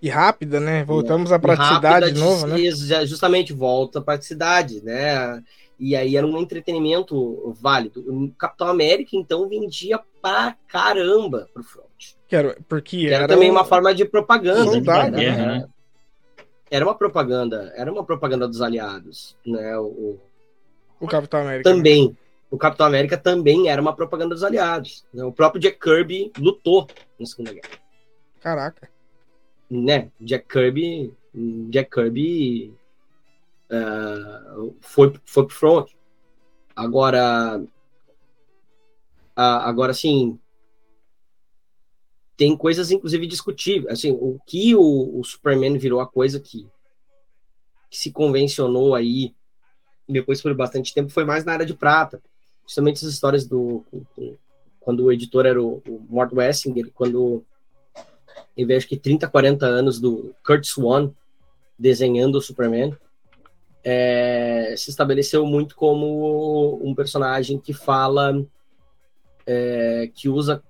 E rápida, né? Voltamos à praticidade de novo, né? Justamente, volta à praticidade, né? E aí era um entretenimento válido. O Capitão América, então, vendia pra caramba pro front. Que era, porque era, era também uma forma de propaganda. Soldado, era, era, né? era uma propaganda, era uma propaganda dos aliados, né? O, o Capitão América. Também. Né? o Capitão América também era uma propaganda dos aliados. Né? O próprio Jack Kirby lutou na Segunda Guerra. Caraca. Né? Jack Kirby, Jack Kirby uh, foi, foi pro front. Agora, agora sim, tem coisas inclusive discutíveis. Assim, o que o, o Superman virou a coisa que, que se convencionou aí depois por bastante tempo foi mais na área de prata justamente essas histórias do quando o editor era o, o Mort Wessinger, quando ele acho que 30, 40 anos do Kurt Swan desenhando o Superman, é, se estabeleceu muito como um personagem que fala, é, que usa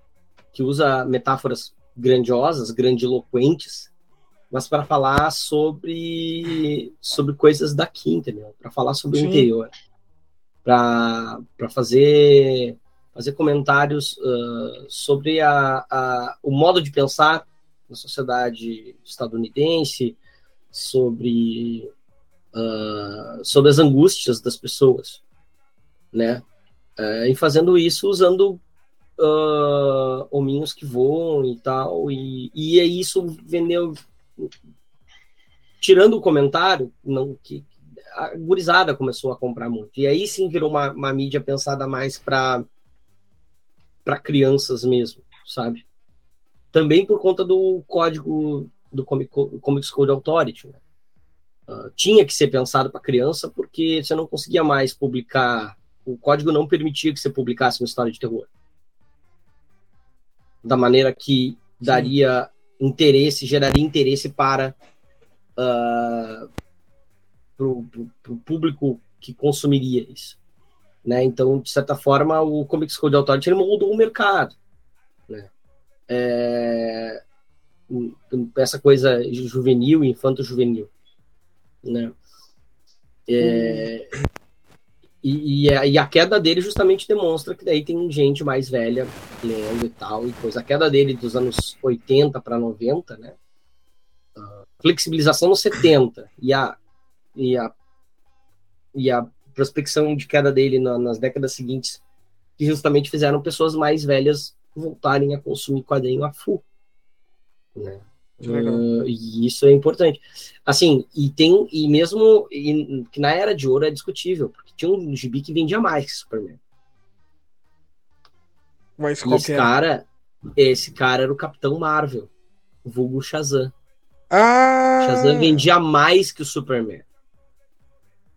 que usa metáforas grandiosas, grandiloquentes, mas para falar sobre sobre coisas daqui, entendeu? Para falar sobre Sim. o interior para fazer, fazer comentários uh, sobre a, a, o modo de pensar na sociedade estadunidense, sobre, uh, sobre as angústias das pessoas, né? Uh, e fazendo isso usando uh, hominhos que voam e tal, e, e aí isso vendeu. Tirando o comentário, não que a gurizada começou a comprar muito. E aí sim virou uma, uma mídia pensada mais para para crianças mesmo, sabe? Também por conta do código do Comic, Comics Code Authority. Né? Uh, tinha que ser pensado para criança porque você não conseguia mais publicar. O código não permitia que você publicasse uma história de terror da maneira que daria Sim. interesse, geraria interesse para uh, o público que consumiria isso. Né? Então, de certa forma, o Comics Code Authority ele moldou o mercado. Né? É... Essa coisa juvenil, infanto-juvenil. Né? É... E, e, a, e, a, queda dele justamente demonstra que daí tem gente mais velha lendo e tal, e coisa. A queda dele dos anos 80 para 90, né? Uh, flexibilização nos 70 e a, e a, e a prospecção de queda dele na, nas décadas seguintes, que justamente fizeram pessoas mais velhas voltarem a consumir quadrinho a full. Né? Uh, e isso é importante. Assim, e tem, e mesmo e, que na era de ouro é discutível, porque tinha um gibi que vendia mais que Superman. Mas e esse cara, esse cara era o Capitão Marvel, vulgo Shazam. Ah! Shazam vendia mais que o Superman.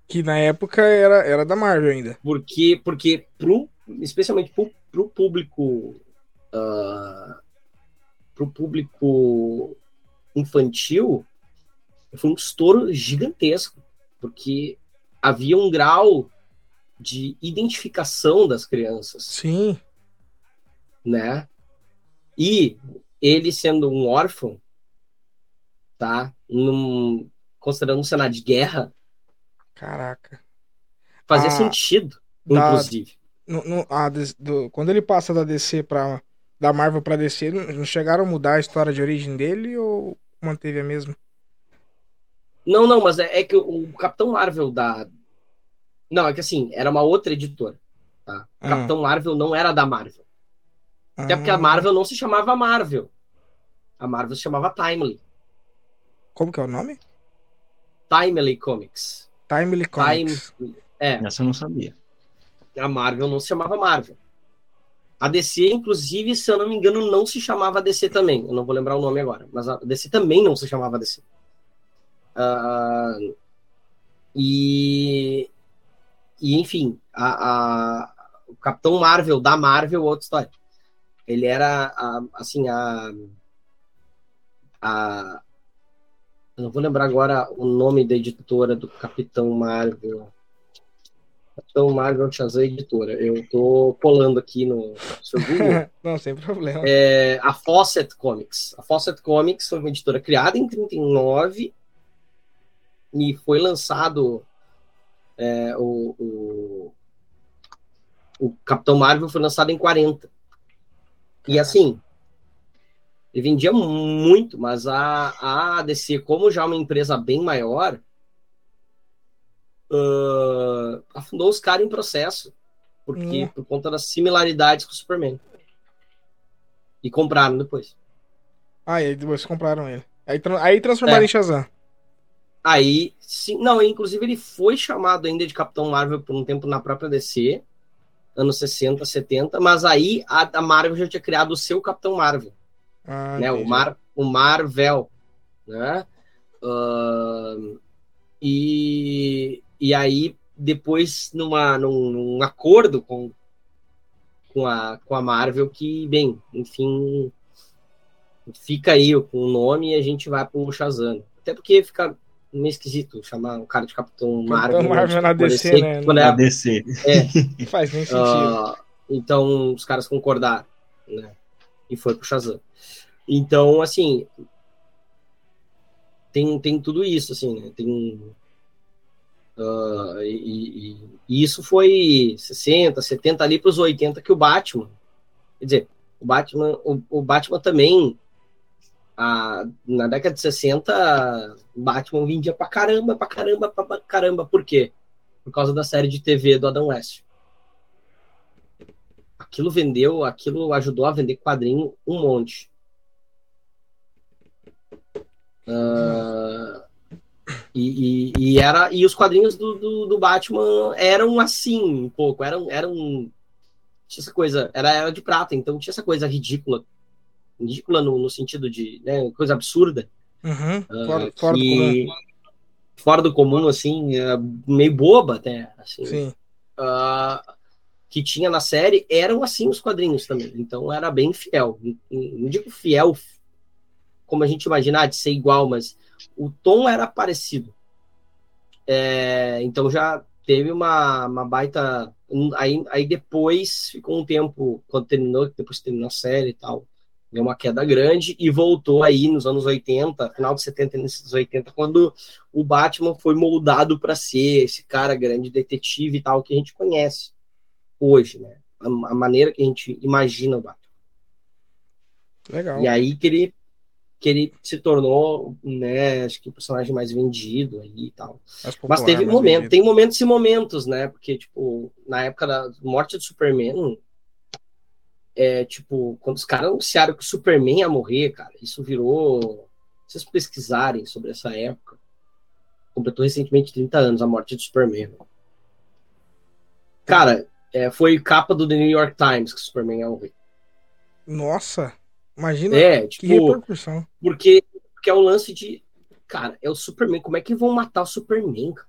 Que na época era, era da Marvel ainda. Porque, porque pro, especialmente pro, pro público. Uh, pro público infantil foi um estouro gigantesco, porque havia um grau de identificação das crianças. Sim. Né? E ele sendo um órfão, tá? Num, considerando um cenário de guerra. Caraca. Fazia ah, sentido, da, inclusive. No, no, a, do, quando ele passa da DC para da Marvel para DC, não chegaram a mudar a história de origem dele ou manteve a mesma? Não, não, mas é, é que o, o, Capitão Marvel da. Não, é que assim, era uma outra editora. Tá? O ah. Capitão Marvel não era da Marvel. Até porque a ah. Marvel não se chamava Marvel. A Marvel se chamava Timely. Como que é o nome? Timely Comics. Timely Comics. Time... É. Essa eu não sabia. A Marvel não se chamava Marvel. A DC, inclusive, se eu não me engano, não se chamava DC também. Eu não vou lembrar o nome agora, mas a DC também não se chamava DC. Uh, e, e, enfim, a, a, o Capitão Marvel da Marvel, outra história. Ele era, a, assim, a, a. Eu não vou lembrar agora o nome da editora do Capitão Marvel. Capitão Marvel Shazam Editora. Eu tô colando aqui no seu Google. Não, sem problema. É, a Fawcett Comics. A Fawcett Comics foi uma editora criada em 39 e foi lançado é, o, o, o, Capitão Marvel foi lançado em 40. E assim, ele vendia muito, mas a, a DC, como já é uma empresa bem maior, uh, afundou os caras em processo. Porque, hum. Por conta das similaridades com o Superman. E compraram depois. Ah, e aí depois compraram ele. Aí, aí transformaram é. em Shazam. Aí, sim, não, inclusive ele foi chamado ainda de Capitão Marvel por um tempo na própria DC, anos 60, 70, mas aí a, a Marvel já tinha criado o seu Capitão Marvel. Ah, né? O, Mar, o Marvel, né? Uh, e, e aí, depois, numa, num, num acordo com, com, a, com a Marvel, que, bem, enfim, fica aí com o nome e a gente vai pro Shazam. Até porque fica meio esquisito chamar o cara de Capitão Marvel. Capitão Marvel na DC, DC, né? Na DC. É. Faz nem sentido. Uh, então, os caras concordaram, né? E foi pro Shazam. Então, assim, tem, tem tudo isso, assim, né? Tem Uh, e, e, e, isso foi 60, 70 ali para os 80 que o Batman. Quer dizer, o Batman, o, o Batman também. A, na década de 60, o Batman vendia pra caramba, pra caramba, pra caramba. Por quê? Por causa da série de TV do Adam West. aquilo vendeu, aquilo ajudou a vender quadrinho um monte. Uh, e, e, e, era e os quadrinhos do, do, do, Batman eram assim um pouco eram eram tinha essa coisa era era de prata então tinha essa coisa ridícula ridícula no, no sentido de né, coisa absurda uhum, fora, uh, fora, que, do comum. fora do comum assim meio boba até assim Sim. Uh, que tinha na série eram assim os quadrinhos também então era bem fiel não digo fiel como a gente imaginar de ser igual, mas o tom era parecido. É, então já teve uma, uma baita. Aí, aí depois ficou um tempo, quando terminou, depois terminou a série e tal, deu uma queda grande e voltou aí nos anos 80, final de 70 e início dos 80, quando o Batman foi moldado para ser esse cara grande detetive e tal que a gente conhece hoje, né? A, a maneira que a gente imagina o Batman. Legal. E aí que ele que ele se tornou, né, acho que o personagem mais vendido aí e tal. Popular, Mas teve momento, tem momentos e momentos, né? Porque, tipo, na época da morte do Superman, é, tipo, quando os caras anunciaram que o Superman ia morrer, cara, isso virou. Se vocês pesquisarem sobre essa época, completou recentemente 30 anos a morte do Superman. Cara, é, foi capa do The New York Times que o Superman ia morrer. Nossa! Imagina é, tipo, que repercussão. Porque, porque é o lance de. Cara, é o Superman. Como é que vão matar o Superman? Cara?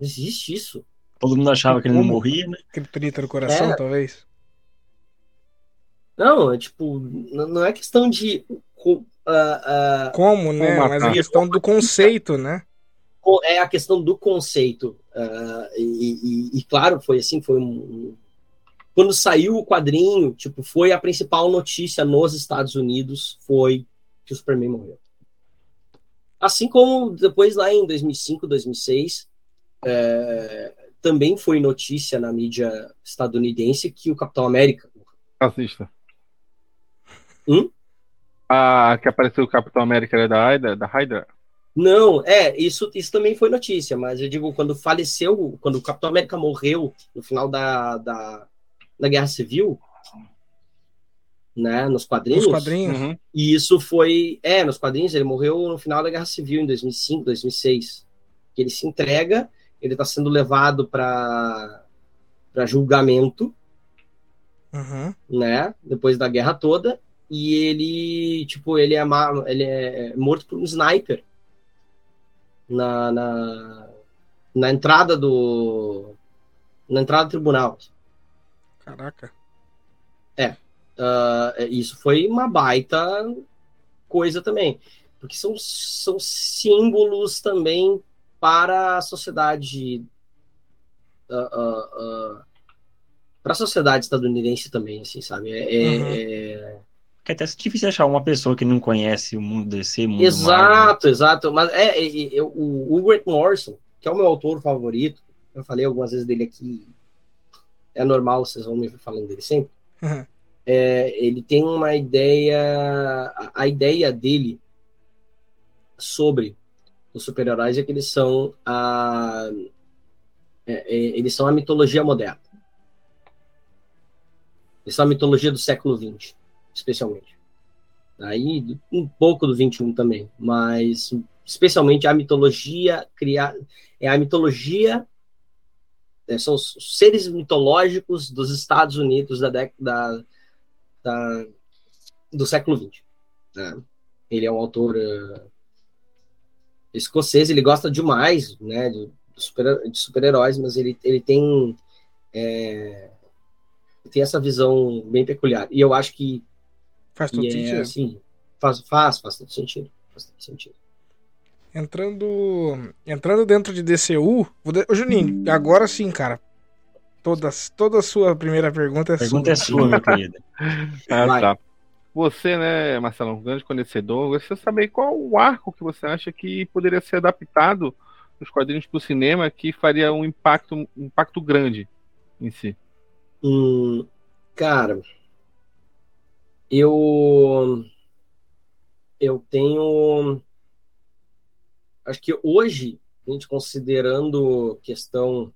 Não existe isso. Todo mundo achava que ele não morria, né? Criptonita no coração, é. talvez. Não, é tipo, não é questão de. Uh, uh, Como, né? Mas é questão do conceito, né? É a questão do conceito. Uh, e, e, e, claro, foi assim, foi um, quando saiu o quadrinho, tipo, foi a principal notícia nos Estados Unidos, foi que o Superman morreu. Assim como depois lá em 2005, 2006, é, também foi notícia na mídia estadunidense que o Capitão América Assista. Hum? Ah, que apareceu o Capitão América da Hydra? Da Hydra? Não, é, isso, isso também foi notícia, mas eu digo, quando faleceu, quando o Capitão América morreu no final da, da, da Guerra Civil, né, nos quadrinhos. Nos quadrinhos. Uhum. E isso foi, é, nos quadrinhos, ele morreu no final da Guerra Civil, em 2005, 2006. Que ele se entrega, ele está sendo levado para julgamento, uhum. né, depois da guerra toda, e ele, tipo, ele é, ele é morto por um sniper na, na, na entrada do na entrada do tribunal. Caraca. É. Uh, isso foi uma baita coisa também. Porque são, são símbolos também para a sociedade. Uh, uh, para a sociedade estadunidense também, assim, sabe? É, é uhum. é... É até difícil achar uma pessoa que não conhece o mundo DC, mundo Exato, Marvel. exato. Mas é, é, é, o, o Grant Morrison, que é o meu autor favorito, eu falei algumas vezes dele aqui é normal, vocês vão me falando dele sempre. Uhum. É, ele tem uma ideia, a, ideia dele sobre os super-heróis é que eles são a, é, é, eles são a mitologia moderna. Eles são a mitologia do século XX, especialmente. Aí um pouco do 21 também, mas especialmente a mitologia criar é a mitologia são os seres mitológicos dos Estados Unidos da década da, do século XX. Né? Ele é um autor uh, escocês, ele gosta demais né, de, de super-heróis, super mas ele, ele tem, é, tem essa visão bem peculiar. E eu acho que. Faz todo é, sentido. Assim, faz, faz, faz todo sentido. Faz todo sentido. Entrando, entrando dentro de DCU, vou Ô, Juninho, agora sim, cara. Todas, toda a sua primeira pergunta é pergunta sua. Pergunta é sua, meu querido. ah, tá. Você, né, Marcelo, um grande conhecedor, você saber qual o arco que você acha que poderia ser adaptado nos quadrinhos para o cinema que faria um impacto, um impacto grande em si? Hum, cara, eu eu tenho acho que hoje, a gente considerando questão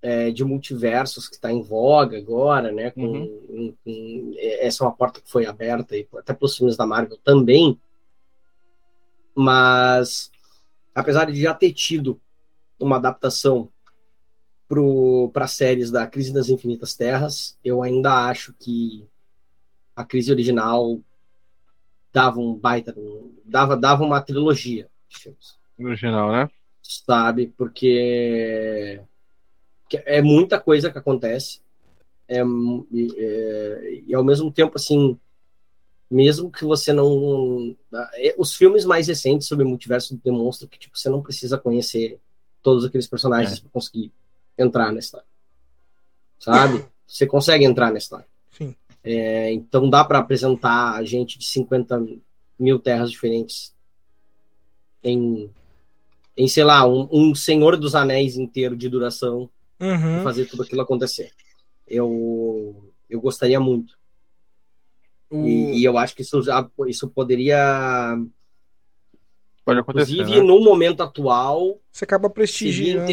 é, de multiversos que está em voga agora, né? Com, uhum. com, essa é uma porta que foi aberta e até para os filmes da Marvel também. Mas apesar de já ter tido uma adaptação para séries da Crise das Infinitas Terras, eu ainda acho que a crise original dava um baita, dava, dava uma trilogia de filmes. Original, né? Sabe? Porque é muita coisa que acontece. É, é, e ao mesmo tempo, assim, mesmo que você não. É, os filmes mais recentes sobre o multiverso demonstram que tipo, você não precisa conhecer todos aqueles personagens é. para conseguir entrar na história. Sabe? Você consegue entrar na história. É, então dá para apresentar a gente de 50 mil terras diferentes em, em sei lá, um, um Senhor dos Anéis inteiro de duração uhum. e fazer tudo aquilo acontecer. Eu, eu gostaria muito. E, e, eu acho que isso, já, isso poderia. Pode acontecer. Inclusive, né? no momento atual. Você acaba prestigiando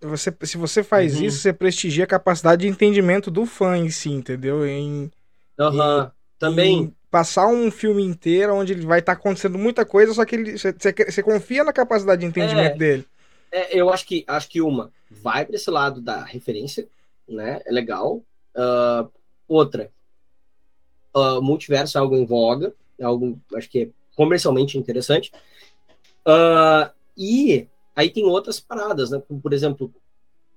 você, se você faz uhum. isso, você prestigia a capacidade de entendimento do fã em si, entendeu? Em, uhum. em também em passar um filme inteiro onde ele vai estar tá acontecendo muita coisa, só que ele, você, você confia na capacidade de entendimento é, dele. É, eu acho que acho que uma vai para esse lado da referência, né? É legal. Uh, outra, uh, multiverso é algo em voga, é algo acho que é comercialmente interessante. Uh, e Aí tem outras paradas, né? Como, por exemplo,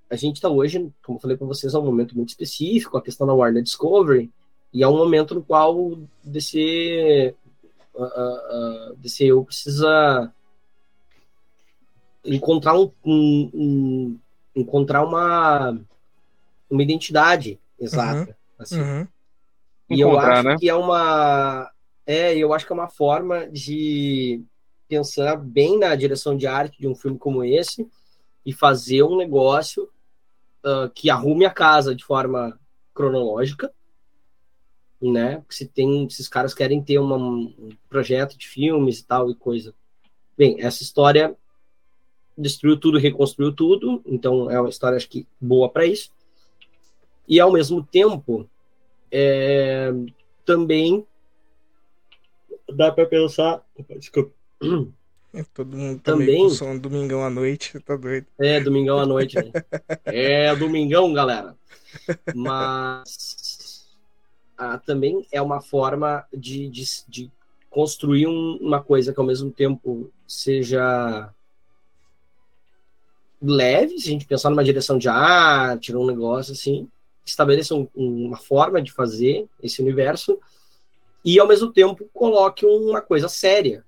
a gente está hoje, como eu falei para vocês, é um momento muito específico, a questão da Warner Discovery, e é um momento no qual o DC, uh, uh, DCU precisa encontrar um, um, um, encontrar uma uma identidade exata uhum. assim uhum. e eu acho né? que é uma é eu acho que é uma forma de pensar bem na direção de arte de um filme como esse e fazer um negócio uh, que arrume a casa de forma cronológica, né? Porque se tem, esses caras querem ter uma, um projeto de filmes e tal e coisa. Bem, essa história destruiu tudo, reconstruiu tudo, então é uma história acho que boa para isso. E ao mesmo tempo, é, também dá para pensar, desculpa, Todo mundo tá também som domingão à noite, tá doido. É, domingão à noite, né? é, domingão, galera. Mas ah, também é uma forma de, de, de construir um, uma coisa que ao mesmo tempo seja leve, se a gente pensar numa direção de arte, num negócio assim, estabeleça um, uma forma de fazer esse universo e ao mesmo tempo coloque uma coisa séria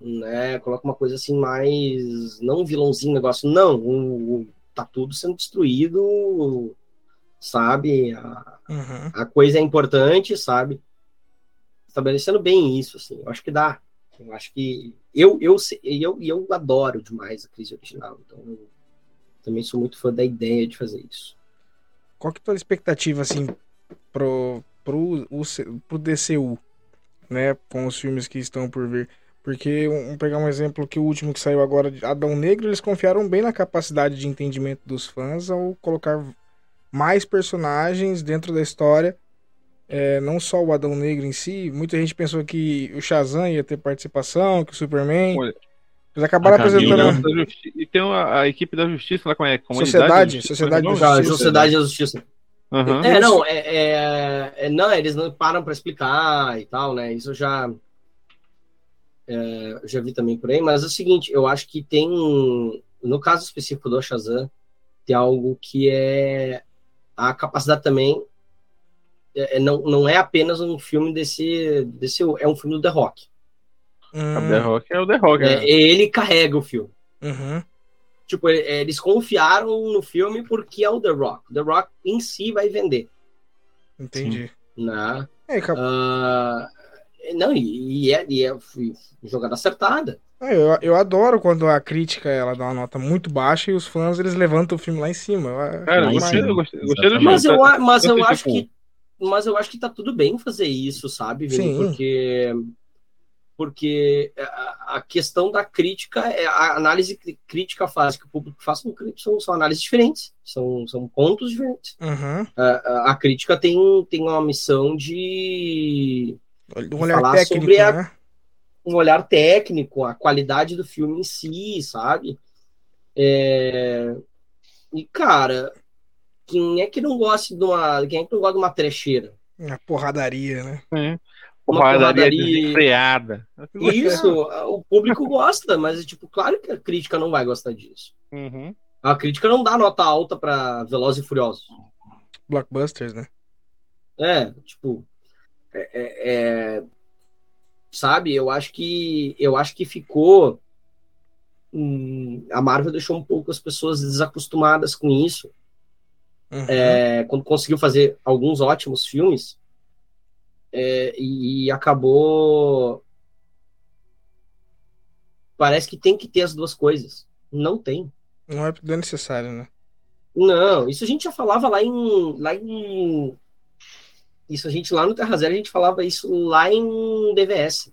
né? Coloca uma coisa assim mais não um vilãozinho negócio, não, tá tudo sendo destruído, sabe? A, uhum. a coisa é importante, sabe? Estabelecendo bem isso, assim, eu acho que dá. Eu acho que eu eu eu, eu adoro demais a crise original, então eu também sou muito fã da ideia de fazer isso. Qual que é a tua expectativa assim pro pro, o, pro DCU, né, com os filmes que estão por vir? Porque, vamos pegar um exemplo que o último que saiu agora, de Adão Negro, eles confiaram bem na capacidade de entendimento dos fãs ao colocar mais personagens dentro da história. É, não só o Adão Negro em si, muita gente pensou que o Shazam ia ter participação, que o Superman. Olha, eles acabaram apresentando. E tem a, a, equipe da justiça lá, como é? Comunidade Sociedade, Sociedade da Justiça. Sociedade da Justiça. Uhum. É, não, é, é, é, não, eles não param para explicar e tal, né? Isso já é, já vi também por aí, mas é o seguinte, eu acho que tem, no caso específico do Shazam, tem algo que é a capacidade também, é, é, não, não é apenas um filme desse, desse, é um filme do The Rock. Hum. O The Rock é o The Rock, é, né? Ele carrega o filme. Uhum. Tipo, eles confiaram no filme porque é o The Rock. The Rock em si vai vender. Entendi. Né? É, uh, não, e, e é, e é jogada acertada. É, eu, eu adoro quando a crítica ela dá uma nota muito baixa e os fãs eles levantam o filme lá em cima. Cara, eu, gostei, eu gostei, gostei do Mas eu, mas eu acho que mas eu acho que tá tudo bem fazer isso, sabe, Vini? Sim. Porque porque a, a questão da crítica, é a análise crítica faz que o público faça são, são análises diferentes, são, são pontos diferentes. Uhum. A, a, crítica tem, tem uma missão de, um olhar falar técnico, sobre a, né? um olhar técnico, a qualidade do filme em si, sabe? É... E, cara, quem é que não gosta de uma. Quem é que não gosta de uma trecheira? Uma porradaria, né? É. Uma porradaria desenfreada. Isso, o público gosta, mas, tipo, claro que a crítica não vai gostar disso. Uhum. A crítica não dá nota alta para Velozes e Furiosos. Blockbusters, né? É, tipo. É, é, é, sabe, eu acho que. Eu acho que ficou. Hum, a Marvel deixou um pouco as pessoas desacostumadas com isso. Uhum. É, quando conseguiu fazer alguns ótimos filmes é, e acabou. Parece que tem que ter as duas coisas. Não tem. Não é, é necessário, né? Não, isso a gente já falava lá em. Lá em isso a gente lá no Terra Zero, a gente falava isso lá em DVS.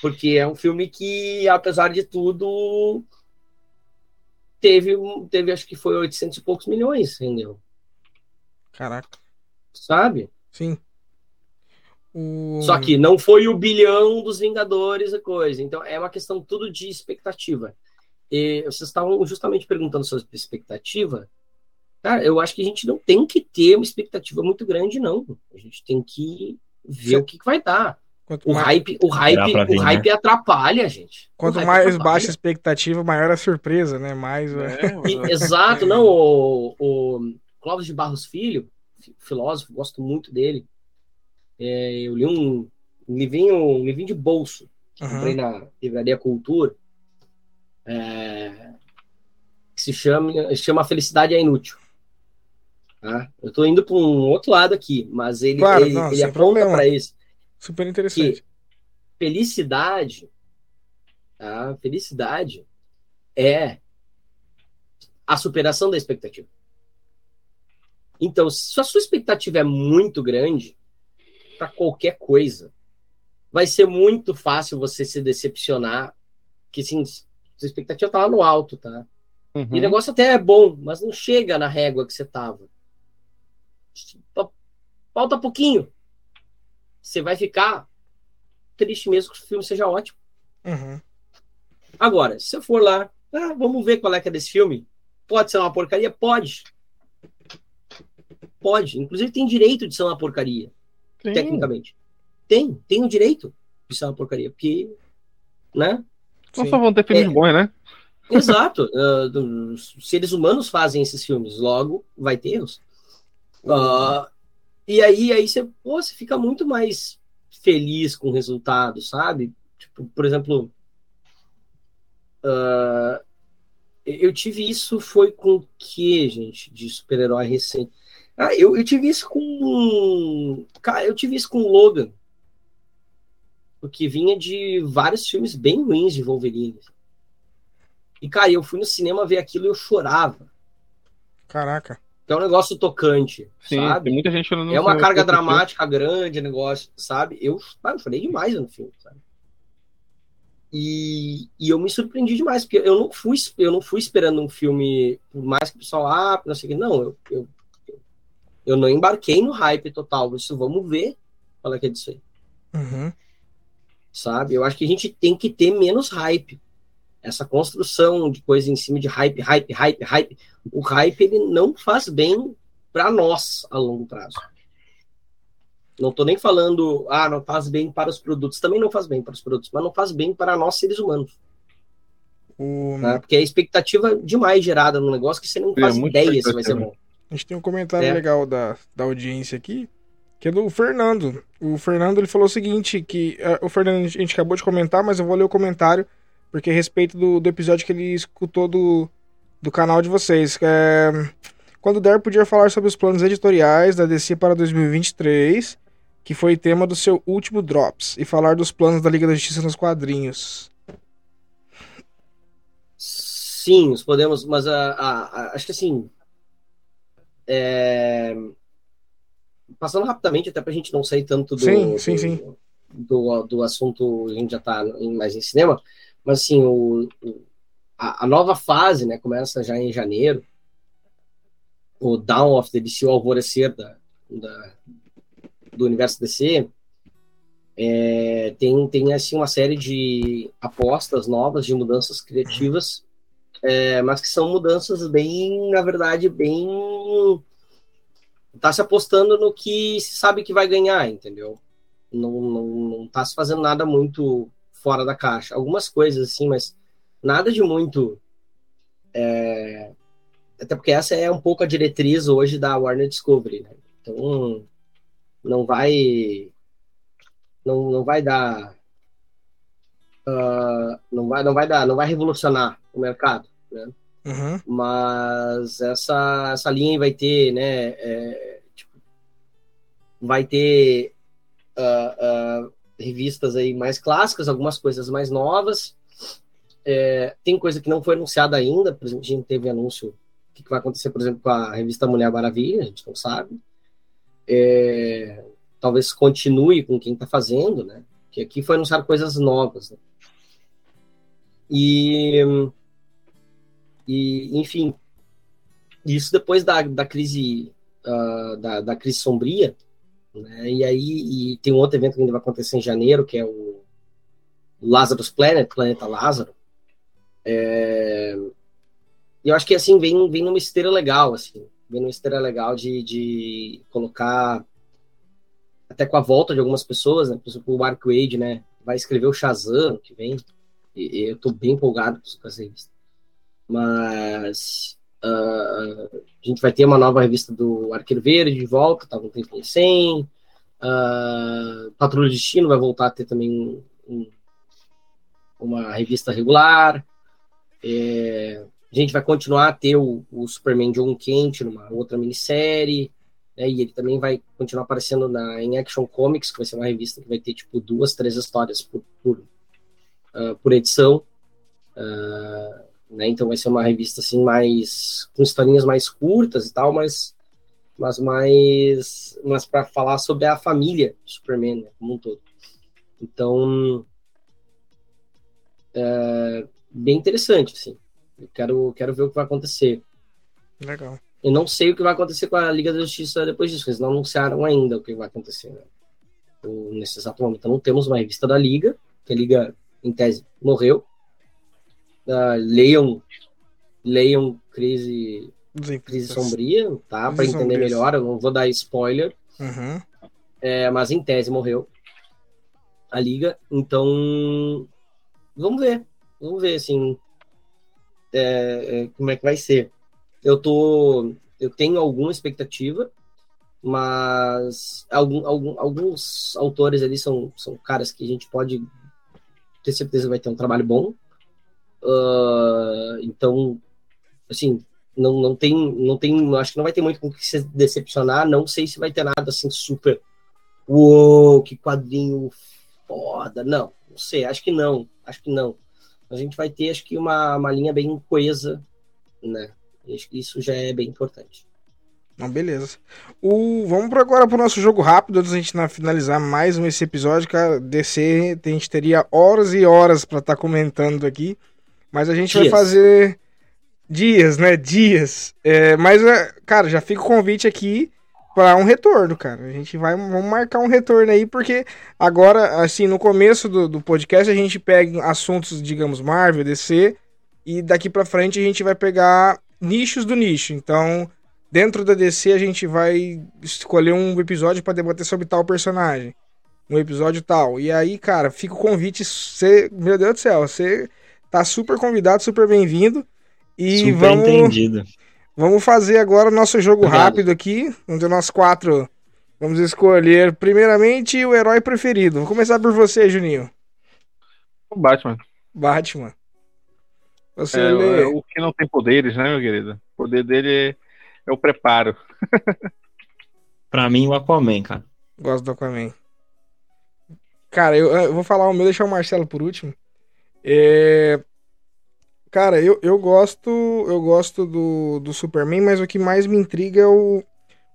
Porque é um filme que, apesar de tudo, teve, teve acho que foi 800 e poucos milhões, rendeu. Caraca. Sabe? Sim. O... Só que não foi o bilhão dos Vingadores a coisa. Então é uma questão tudo de expectativa. E vocês estavam justamente perguntando sobre expectativa. Cara, eu acho que a gente não tem que ter uma expectativa muito grande, não. A gente tem que ver Sim. o que, que vai dar. Quanto o mais... hype, o hype, o hype né? atrapalha, gente. Quanto mais atrapalha. baixa a expectativa, maior a surpresa, né? Mais. É, e, exato, não. O, o Clóvis de Barros Filho, filósofo, gosto muito dele. É, eu li um, um, livrinho, um livrinho de bolso que uhum. comprei na Livraria Cultura. É, que se chama, se chama Felicidade é Inútil. Tá? Eu estou indo para um outro lado aqui, mas ele, claro, ele, não, ele aponta para isso. Super interessante. felicidade, tá? Felicidade é a superação da expectativa. Então, se a sua expectativa é muito grande para qualquer coisa, vai ser muito fácil você se decepcionar, que sim, sua expectativa tá lá no alto, tá? Uhum. E o negócio até é bom, mas não chega na régua que você tava. Falta pouquinho você vai ficar triste mesmo que o filme seja ótimo. Uhum. Agora, se eu for lá, ah, vamos ver qual é que é desse filme. Pode ser uma porcaria? Pode. Pode. Inclusive tem direito de ser uma porcaria. Sim. Tecnicamente. Tem, tem o direito de ser uma porcaria. Porque, né? Não só vão ter filmes é, bons, né? Exato. Uh, seres humanos fazem esses filmes, logo vai ter erros. Uh, e aí, aí você, pô, você fica muito mais feliz com o resultado, sabe? Tipo, por exemplo, uh, eu tive isso foi com o que, gente, de super-herói recente? Ah, eu, eu tive isso com. Cara, eu tive isso com Logan. Porque vinha de vários filmes bem ruins de Wolverine. E, cara, eu fui no cinema ver aquilo e eu chorava. Caraca é um negócio tocante, Sim, sabe? Tem muita gente não É uma carga dramática grande, negócio, sabe? Eu, eu falei demais no filme, sabe? E, e eu me surpreendi demais, porque eu não fui, eu não fui esperando um filme, por mais que o pessoal, ah, não sei o que, não, eu, eu, eu não embarquei no hype total, isso vamos ver qual é que é disso aí. Uhum. Sabe? Eu acho que a gente tem que ter menos hype essa construção de coisa em cima de hype, hype, hype, hype, o hype ele não faz bem para nós a longo prazo. Não estou nem falando, ah, não faz bem para os produtos, também não faz bem para os produtos, mas não faz bem para nós seres humanos. Um... Tá? Porque é expectativa demais gerada no negócio que você não é faz é, ideia se vai ser bom. A gente tem um comentário é. legal da, da audiência aqui, que é do Fernando. O Fernando ele falou o seguinte, que uh, o Fernando a gente acabou de comentar, mas eu vou ler o comentário porque a respeito do, do episódio que ele escutou do, do canal de vocês. É, quando der, podia falar sobre os planos editoriais da DC para 2023, que foi tema do seu último Drops, e falar dos planos da Liga da Justiça nos quadrinhos. Sim, podemos, mas a, a, a, acho que assim. É... Passando rapidamente, até para a gente não sair tanto do, sim, sim, sim. do, do assunto, a gente já está mais em cinema, mas assim, o, a, a, nova fase, né, começa já em janeiro, o Dawn of the DC, o alvorecer da, da, do universo DC, é, tem, tem assim uma série de apostas novas, de mudanças criativas, é, mas que são mudanças bem, na verdade, bem. Tá se apostando no que se sabe que vai ganhar, entendeu? Não, não, não tá se fazendo nada muito fora da caixa. Algumas coisas, assim, mas nada de muito. É... Até porque essa é um pouco a diretriz hoje da Warner Discovery, né? Então, não vai não, não vai dar uh, não vai não vai dar não vai revolucionar o mercado né uhum. mas essa essa linha vai ter né é, tipo, vai ter uh, uh, revistas aí mais clássicas algumas coisas mais novas é, tem coisa que não foi anunciada ainda por exemplo a gente teve anúncio o que vai acontecer por exemplo com a revista Mulher Maravilha a gente não sabe é, talvez continue com quem está fazendo, né? Que aqui foi anunciar coisas novas. Né? E, e, enfim, isso depois da, da crise uh, da, da crise sombria, né? E aí e tem um outro evento que ainda vai acontecer em janeiro, que é o Lazarus Planet, Planeta Lázaro. É, eu acho que assim vem vem numa esteira legal, assim, vem numa esteira legal de, de colocar até com a volta de algumas pessoas, né? Por exemplo, o Mark Wade, né? Vai escrever o Shazam que vem. E, eu tô bem empolgado com essa revista. Mas a gente vai ter uma nova revista do Arqueiro Verde de volta, tava um tempinho sem. Uh, Patrulha Destino vai voltar a ter também um, uma revista regular. É, a gente vai continuar a ter o, o Superman John Kent numa outra minissérie né? E ele também vai continuar aparecendo na, em Action Comics, que vai ser uma revista que vai ter tipo duas, três histórias por, por, uh, por edição. Uh, né? Então vai ser uma revista assim mais com historinhas mais curtas e tal, mas mas mais mas para falar sobre a família Superman né, como um todo. Então é, bem interessante assim. Eu quero quero ver o que vai acontecer. Legal. Eu não sei o que vai acontecer com a Liga da Justiça depois disso, eles não anunciaram ainda o que vai acontecer. Né? nesse exato momento, não temos uma revista da Liga, que a Liga, em tese, morreu. Uh, leiam, leiam Crise, crise Sombria, tá? Para entender melhor, eu não vou dar spoiler. Uhum. É, mas em tese morreu a Liga, então vamos ver, vamos ver assim é, é, como é que vai ser eu tô eu tenho alguma expectativa, mas algum, algum, alguns autores ali são, são caras que a gente pode ter certeza que vai ter um trabalho bom. Uh, então, assim, não, não tem, não tem, acho que não vai ter muito com que se decepcionar. Não sei se vai ter nada assim super, uou, que quadrinho foda. Não, não sei, acho que não, acho que não. A gente vai ter, acho que uma, uma linha bem coesa, né? Acho que isso já é bem importante. Não, beleza. O, vamos agora para o nosso jogo rápido, antes da gente finalizar mais um esse episódio, cara. DC, a gente teria horas e horas para estar tá comentando aqui, mas a gente Dias. vai fazer dias, né? Dias. É, mas, é, cara, já fica o convite aqui para um retorno, cara. A gente vai vamos marcar um retorno aí, porque agora, assim, no começo do, do podcast, a gente pega assuntos, digamos, Marvel, DC, e daqui para frente a gente vai pegar nichos do nicho. Então, dentro da DC, a gente vai escolher um episódio para debater sobre tal personagem. Um episódio tal. E aí, cara, fica o convite. Você, meu Deus do céu, você tá super convidado, super bem-vindo. E super vamos. Entendido. Vamos fazer agora o nosso jogo Obrigado. rápido aqui, onde nós quatro vamos escolher, primeiramente, o herói preferido. Vou começar por você, Juninho. O Batman. Batman. Você é, lê... é, o que não tem poderes, né, meu querido? O poder dele é, é o preparo. pra mim, o Aquaman, cara. Gosto do Aquaman. Cara, eu, eu, vou falar o meu, deixar o Marcelo por último. É... Cara, eu, eu gosto eu gosto do, do Superman, mas o que mais me intriga é o,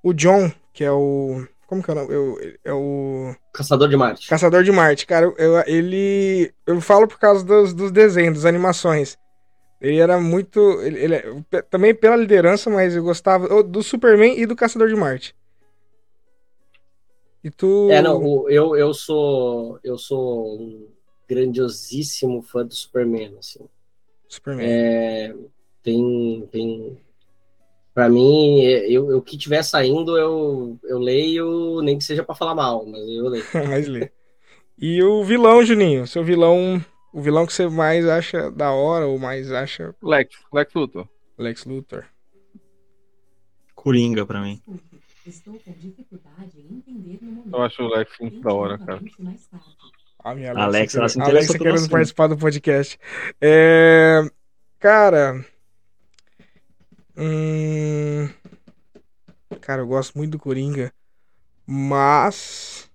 o John, que é o, Como que é o nome? Eu, é o. Caçador de Marte. Caçador de Marte. Cara, eu, ele. Eu falo por causa dos, dos desenhos, das animações. Ele era muito. Ele, ele, também pela liderança, mas eu gostava do Superman e do Caçador de Marte. E tu. É, não, eu, eu sou. Eu sou um grandiosíssimo fã do Superman, assim. Superman. É, tem, tem. Pra mim, eu, o que tiver saindo, eu, eu leio, nem que seja para falar mal, mas eu leio. mas lê. E o vilão, Juninho? Seu vilão. O vilão que você mais acha da hora ou mais acha. Lex, Lex Luthor. Lex Luthor. Coringa pra mim. Estou com dificuldade em entender no momento. Eu acho o Lex muito da hora, cara. A minha Alexa, Alexa, ela Alexa querendo participar do podcast. É... Cara. Hum... Cara, eu gosto muito do Coringa. Mas.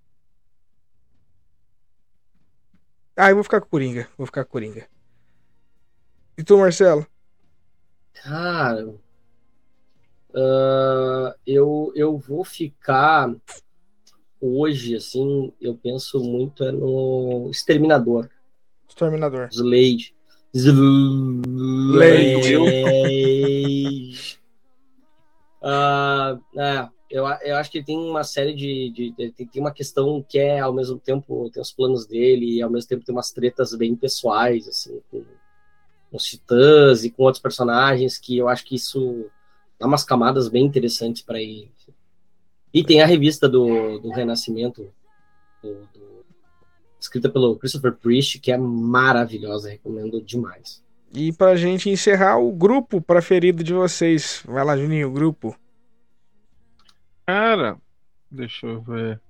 Ah, eu vou ficar com o Coringa. Vou ficar com o Coringa. E tu, Marcelo? Cara. Uh, eu, eu vou ficar hoje, assim, eu penso muito é no Exterminador. Exterminador. Slade. Slade. uh, é, eu, eu acho que tem uma série de, de, de, Tem uma questão que é, ao mesmo tempo, tem os planos dele, e ao mesmo tempo tem umas tretas bem pessoais, assim, com, com os titãs e com outros personagens, que eu acho que isso dá umas camadas bem interessantes para ele. E tem a revista do, do Renascimento, do, do, escrita pelo Christopher Priest, que é maravilhosa, recomendo demais. E pra gente encerrar, o grupo preferido de vocês. Vai lá, Juninho, o grupo. Cara, deixa eu ver.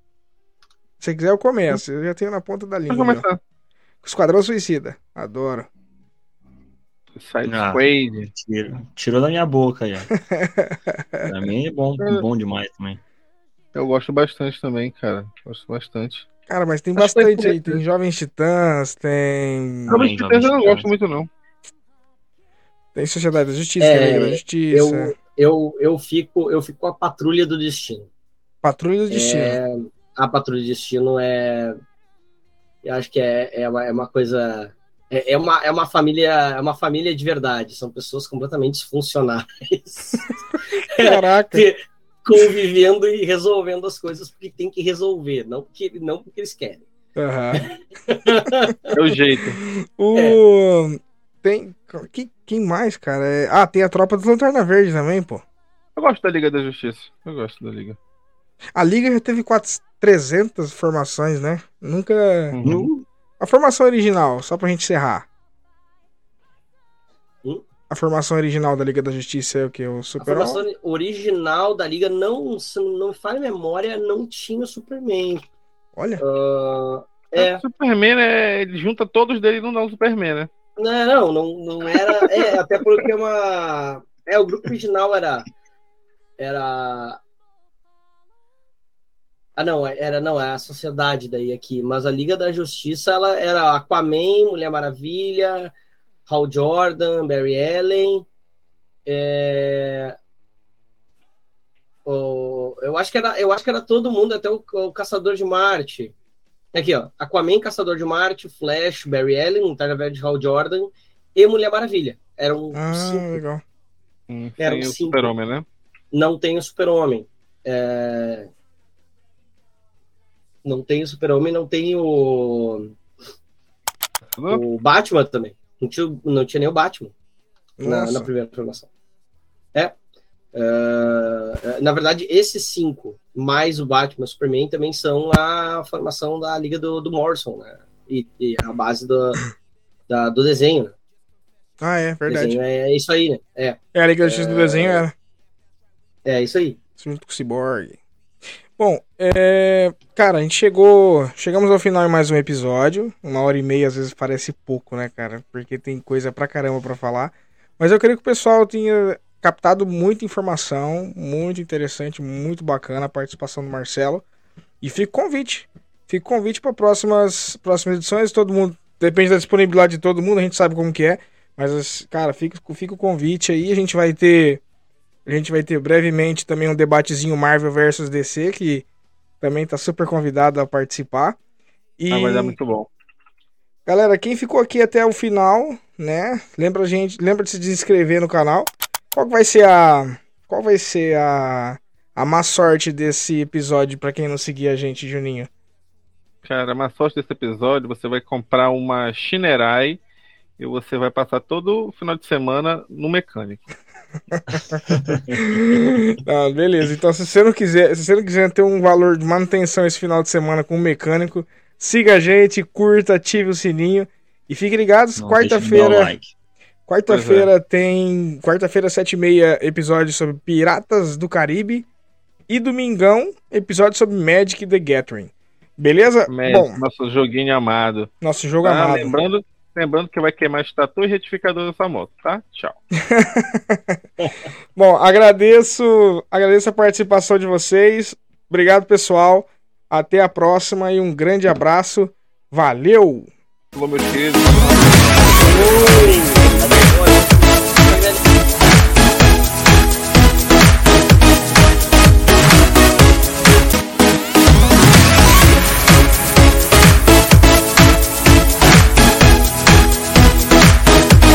Se quiser, eu começo. Eu já tenho na ponta da língua. Vou começar. Esquadrão Suicida. Adoro. Side ah, Tiro, tirou da minha boca aí. pra mim é bom, é. bom demais também. Eu gosto bastante também, cara. Gosto bastante. Cara, mas tem Acho bastante aí. Tem Jovens Titãs, tem. Jovens Titãs eu não gosto muito, não. Tem Sociedade da Justiça, é, da Justiça. Eu, eu, eu, fico, eu fico com a Patrulha do Destino. Patrulha do Destino. É, a Patrulha do Destino é. Eu acho que é, é, uma, é uma coisa. É, é, uma, é uma família é uma família de verdade. São pessoas completamente disfuncionais. Caraca convivendo e resolvendo as coisas porque tem que resolver, não porque, não porque eles querem. Uhum. é o jeito. O... É. Tem. Quem, quem mais, cara? É... Ah, tem a tropa dos Lanterna Verde também, pô. Eu gosto da Liga da Justiça. Eu gosto da Liga. A Liga já teve 4... 300 formações, né? Nunca. Uhum. A formação original, só pra gente encerrar. A formação original da Liga da Justiça é o que? O Super A formação original da Liga, não, se não me falha memória, não tinha o Superman. Olha. Uh, é. O Superman, é, ele junta todos dele e não dá o Superman, né? Não, não, não, não era. é, até porque uma. É, o grupo original era. Era. Ah, não, era não, é a sociedade daí aqui, mas a Liga da Justiça ela era Aquaman, Mulher Maravilha, Hal Jordan, Barry Allen. É... O... eu, acho que era, eu acho que era todo mundo, até o, o Caçador de Marte. Aqui, ó. Aquaman, Caçador de Marte, Flash, Barry Allen, Lanterna Verde, Hal Jordan e Mulher Maravilha. Eram ah, cinco. legal. Hum, Eram cinco. o Super-Homem, né? Não tem o Super-Homem. É... Não tem o Super-Homem, não tem o... O Batman também. Não tinha, não tinha nem o Batman na, na, primeira formação. É. Uh, na verdade, esses cinco, mais o Batman e o Superman, também são a formação da Liga do, do Morrison, né? E, e a base do, da, do desenho, né? Ah, é, verdade. É, é, isso aí, né? É, é a Liga X do desenho era. É, isso aí. Junto com o Cyborg. Bom, é... cara, a gente chegou. Chegamos ao final de mais um episódio. Uma hora e meia às vezes parece pouco, né, cara? Porque tem coisa pra caramba pra falar. Mas eu queria que o pessoal tenha captado muita informação, muito interessante, muito bacana a participação do Marcelo. E fica o convite. Fica o convite para próximas, próximas edições. Todo mundo. Depende da disponibilidade de todo mundo, a gente sabe como que é. Mas, cara, fica, fica o convite aí. A gente vai ter a gente vai ter brevemente também um debatezinho Marvel versus DC, que também tá super convidado a participar. E... Ah, vai dar muito bom. Galera, quem ficou aqui até o final, né? Lembra a gente, lembra de se inscrever no canal. Qual vai ser a qual vai ser a a má sorte desse episódio para quem não seguir a gente, Juninho? Cara, a má sorte desse episódio, você vai comprar uma Shinerai e você vai passar todo o final de semana no mecânico. ah, beleza. Então, se você não quiser, se você não quiser ter um valor de manutenção esse final de semana com o mecânico, siga a gente, curta, ative o sininho e fiquem ligados. Quarta-feira, like. quarta-feira é. tem, quarta-feira sete e meia episódio sobre Piratas do Caribe e domingão episódio sobre Magic the Gathering. Beleza? Magic, Bom, nosso joguinho amado. Nosso jogo ah, amado. Lembrando, Lembrando que vai queimar estator e retificador dessa moto, tá? Tchau. Bom, agradeço, agradeço a participação de vocês. Obrigado, pessoal. Até a próxima e um grande abraço. Valeu! Falou, meus queridos.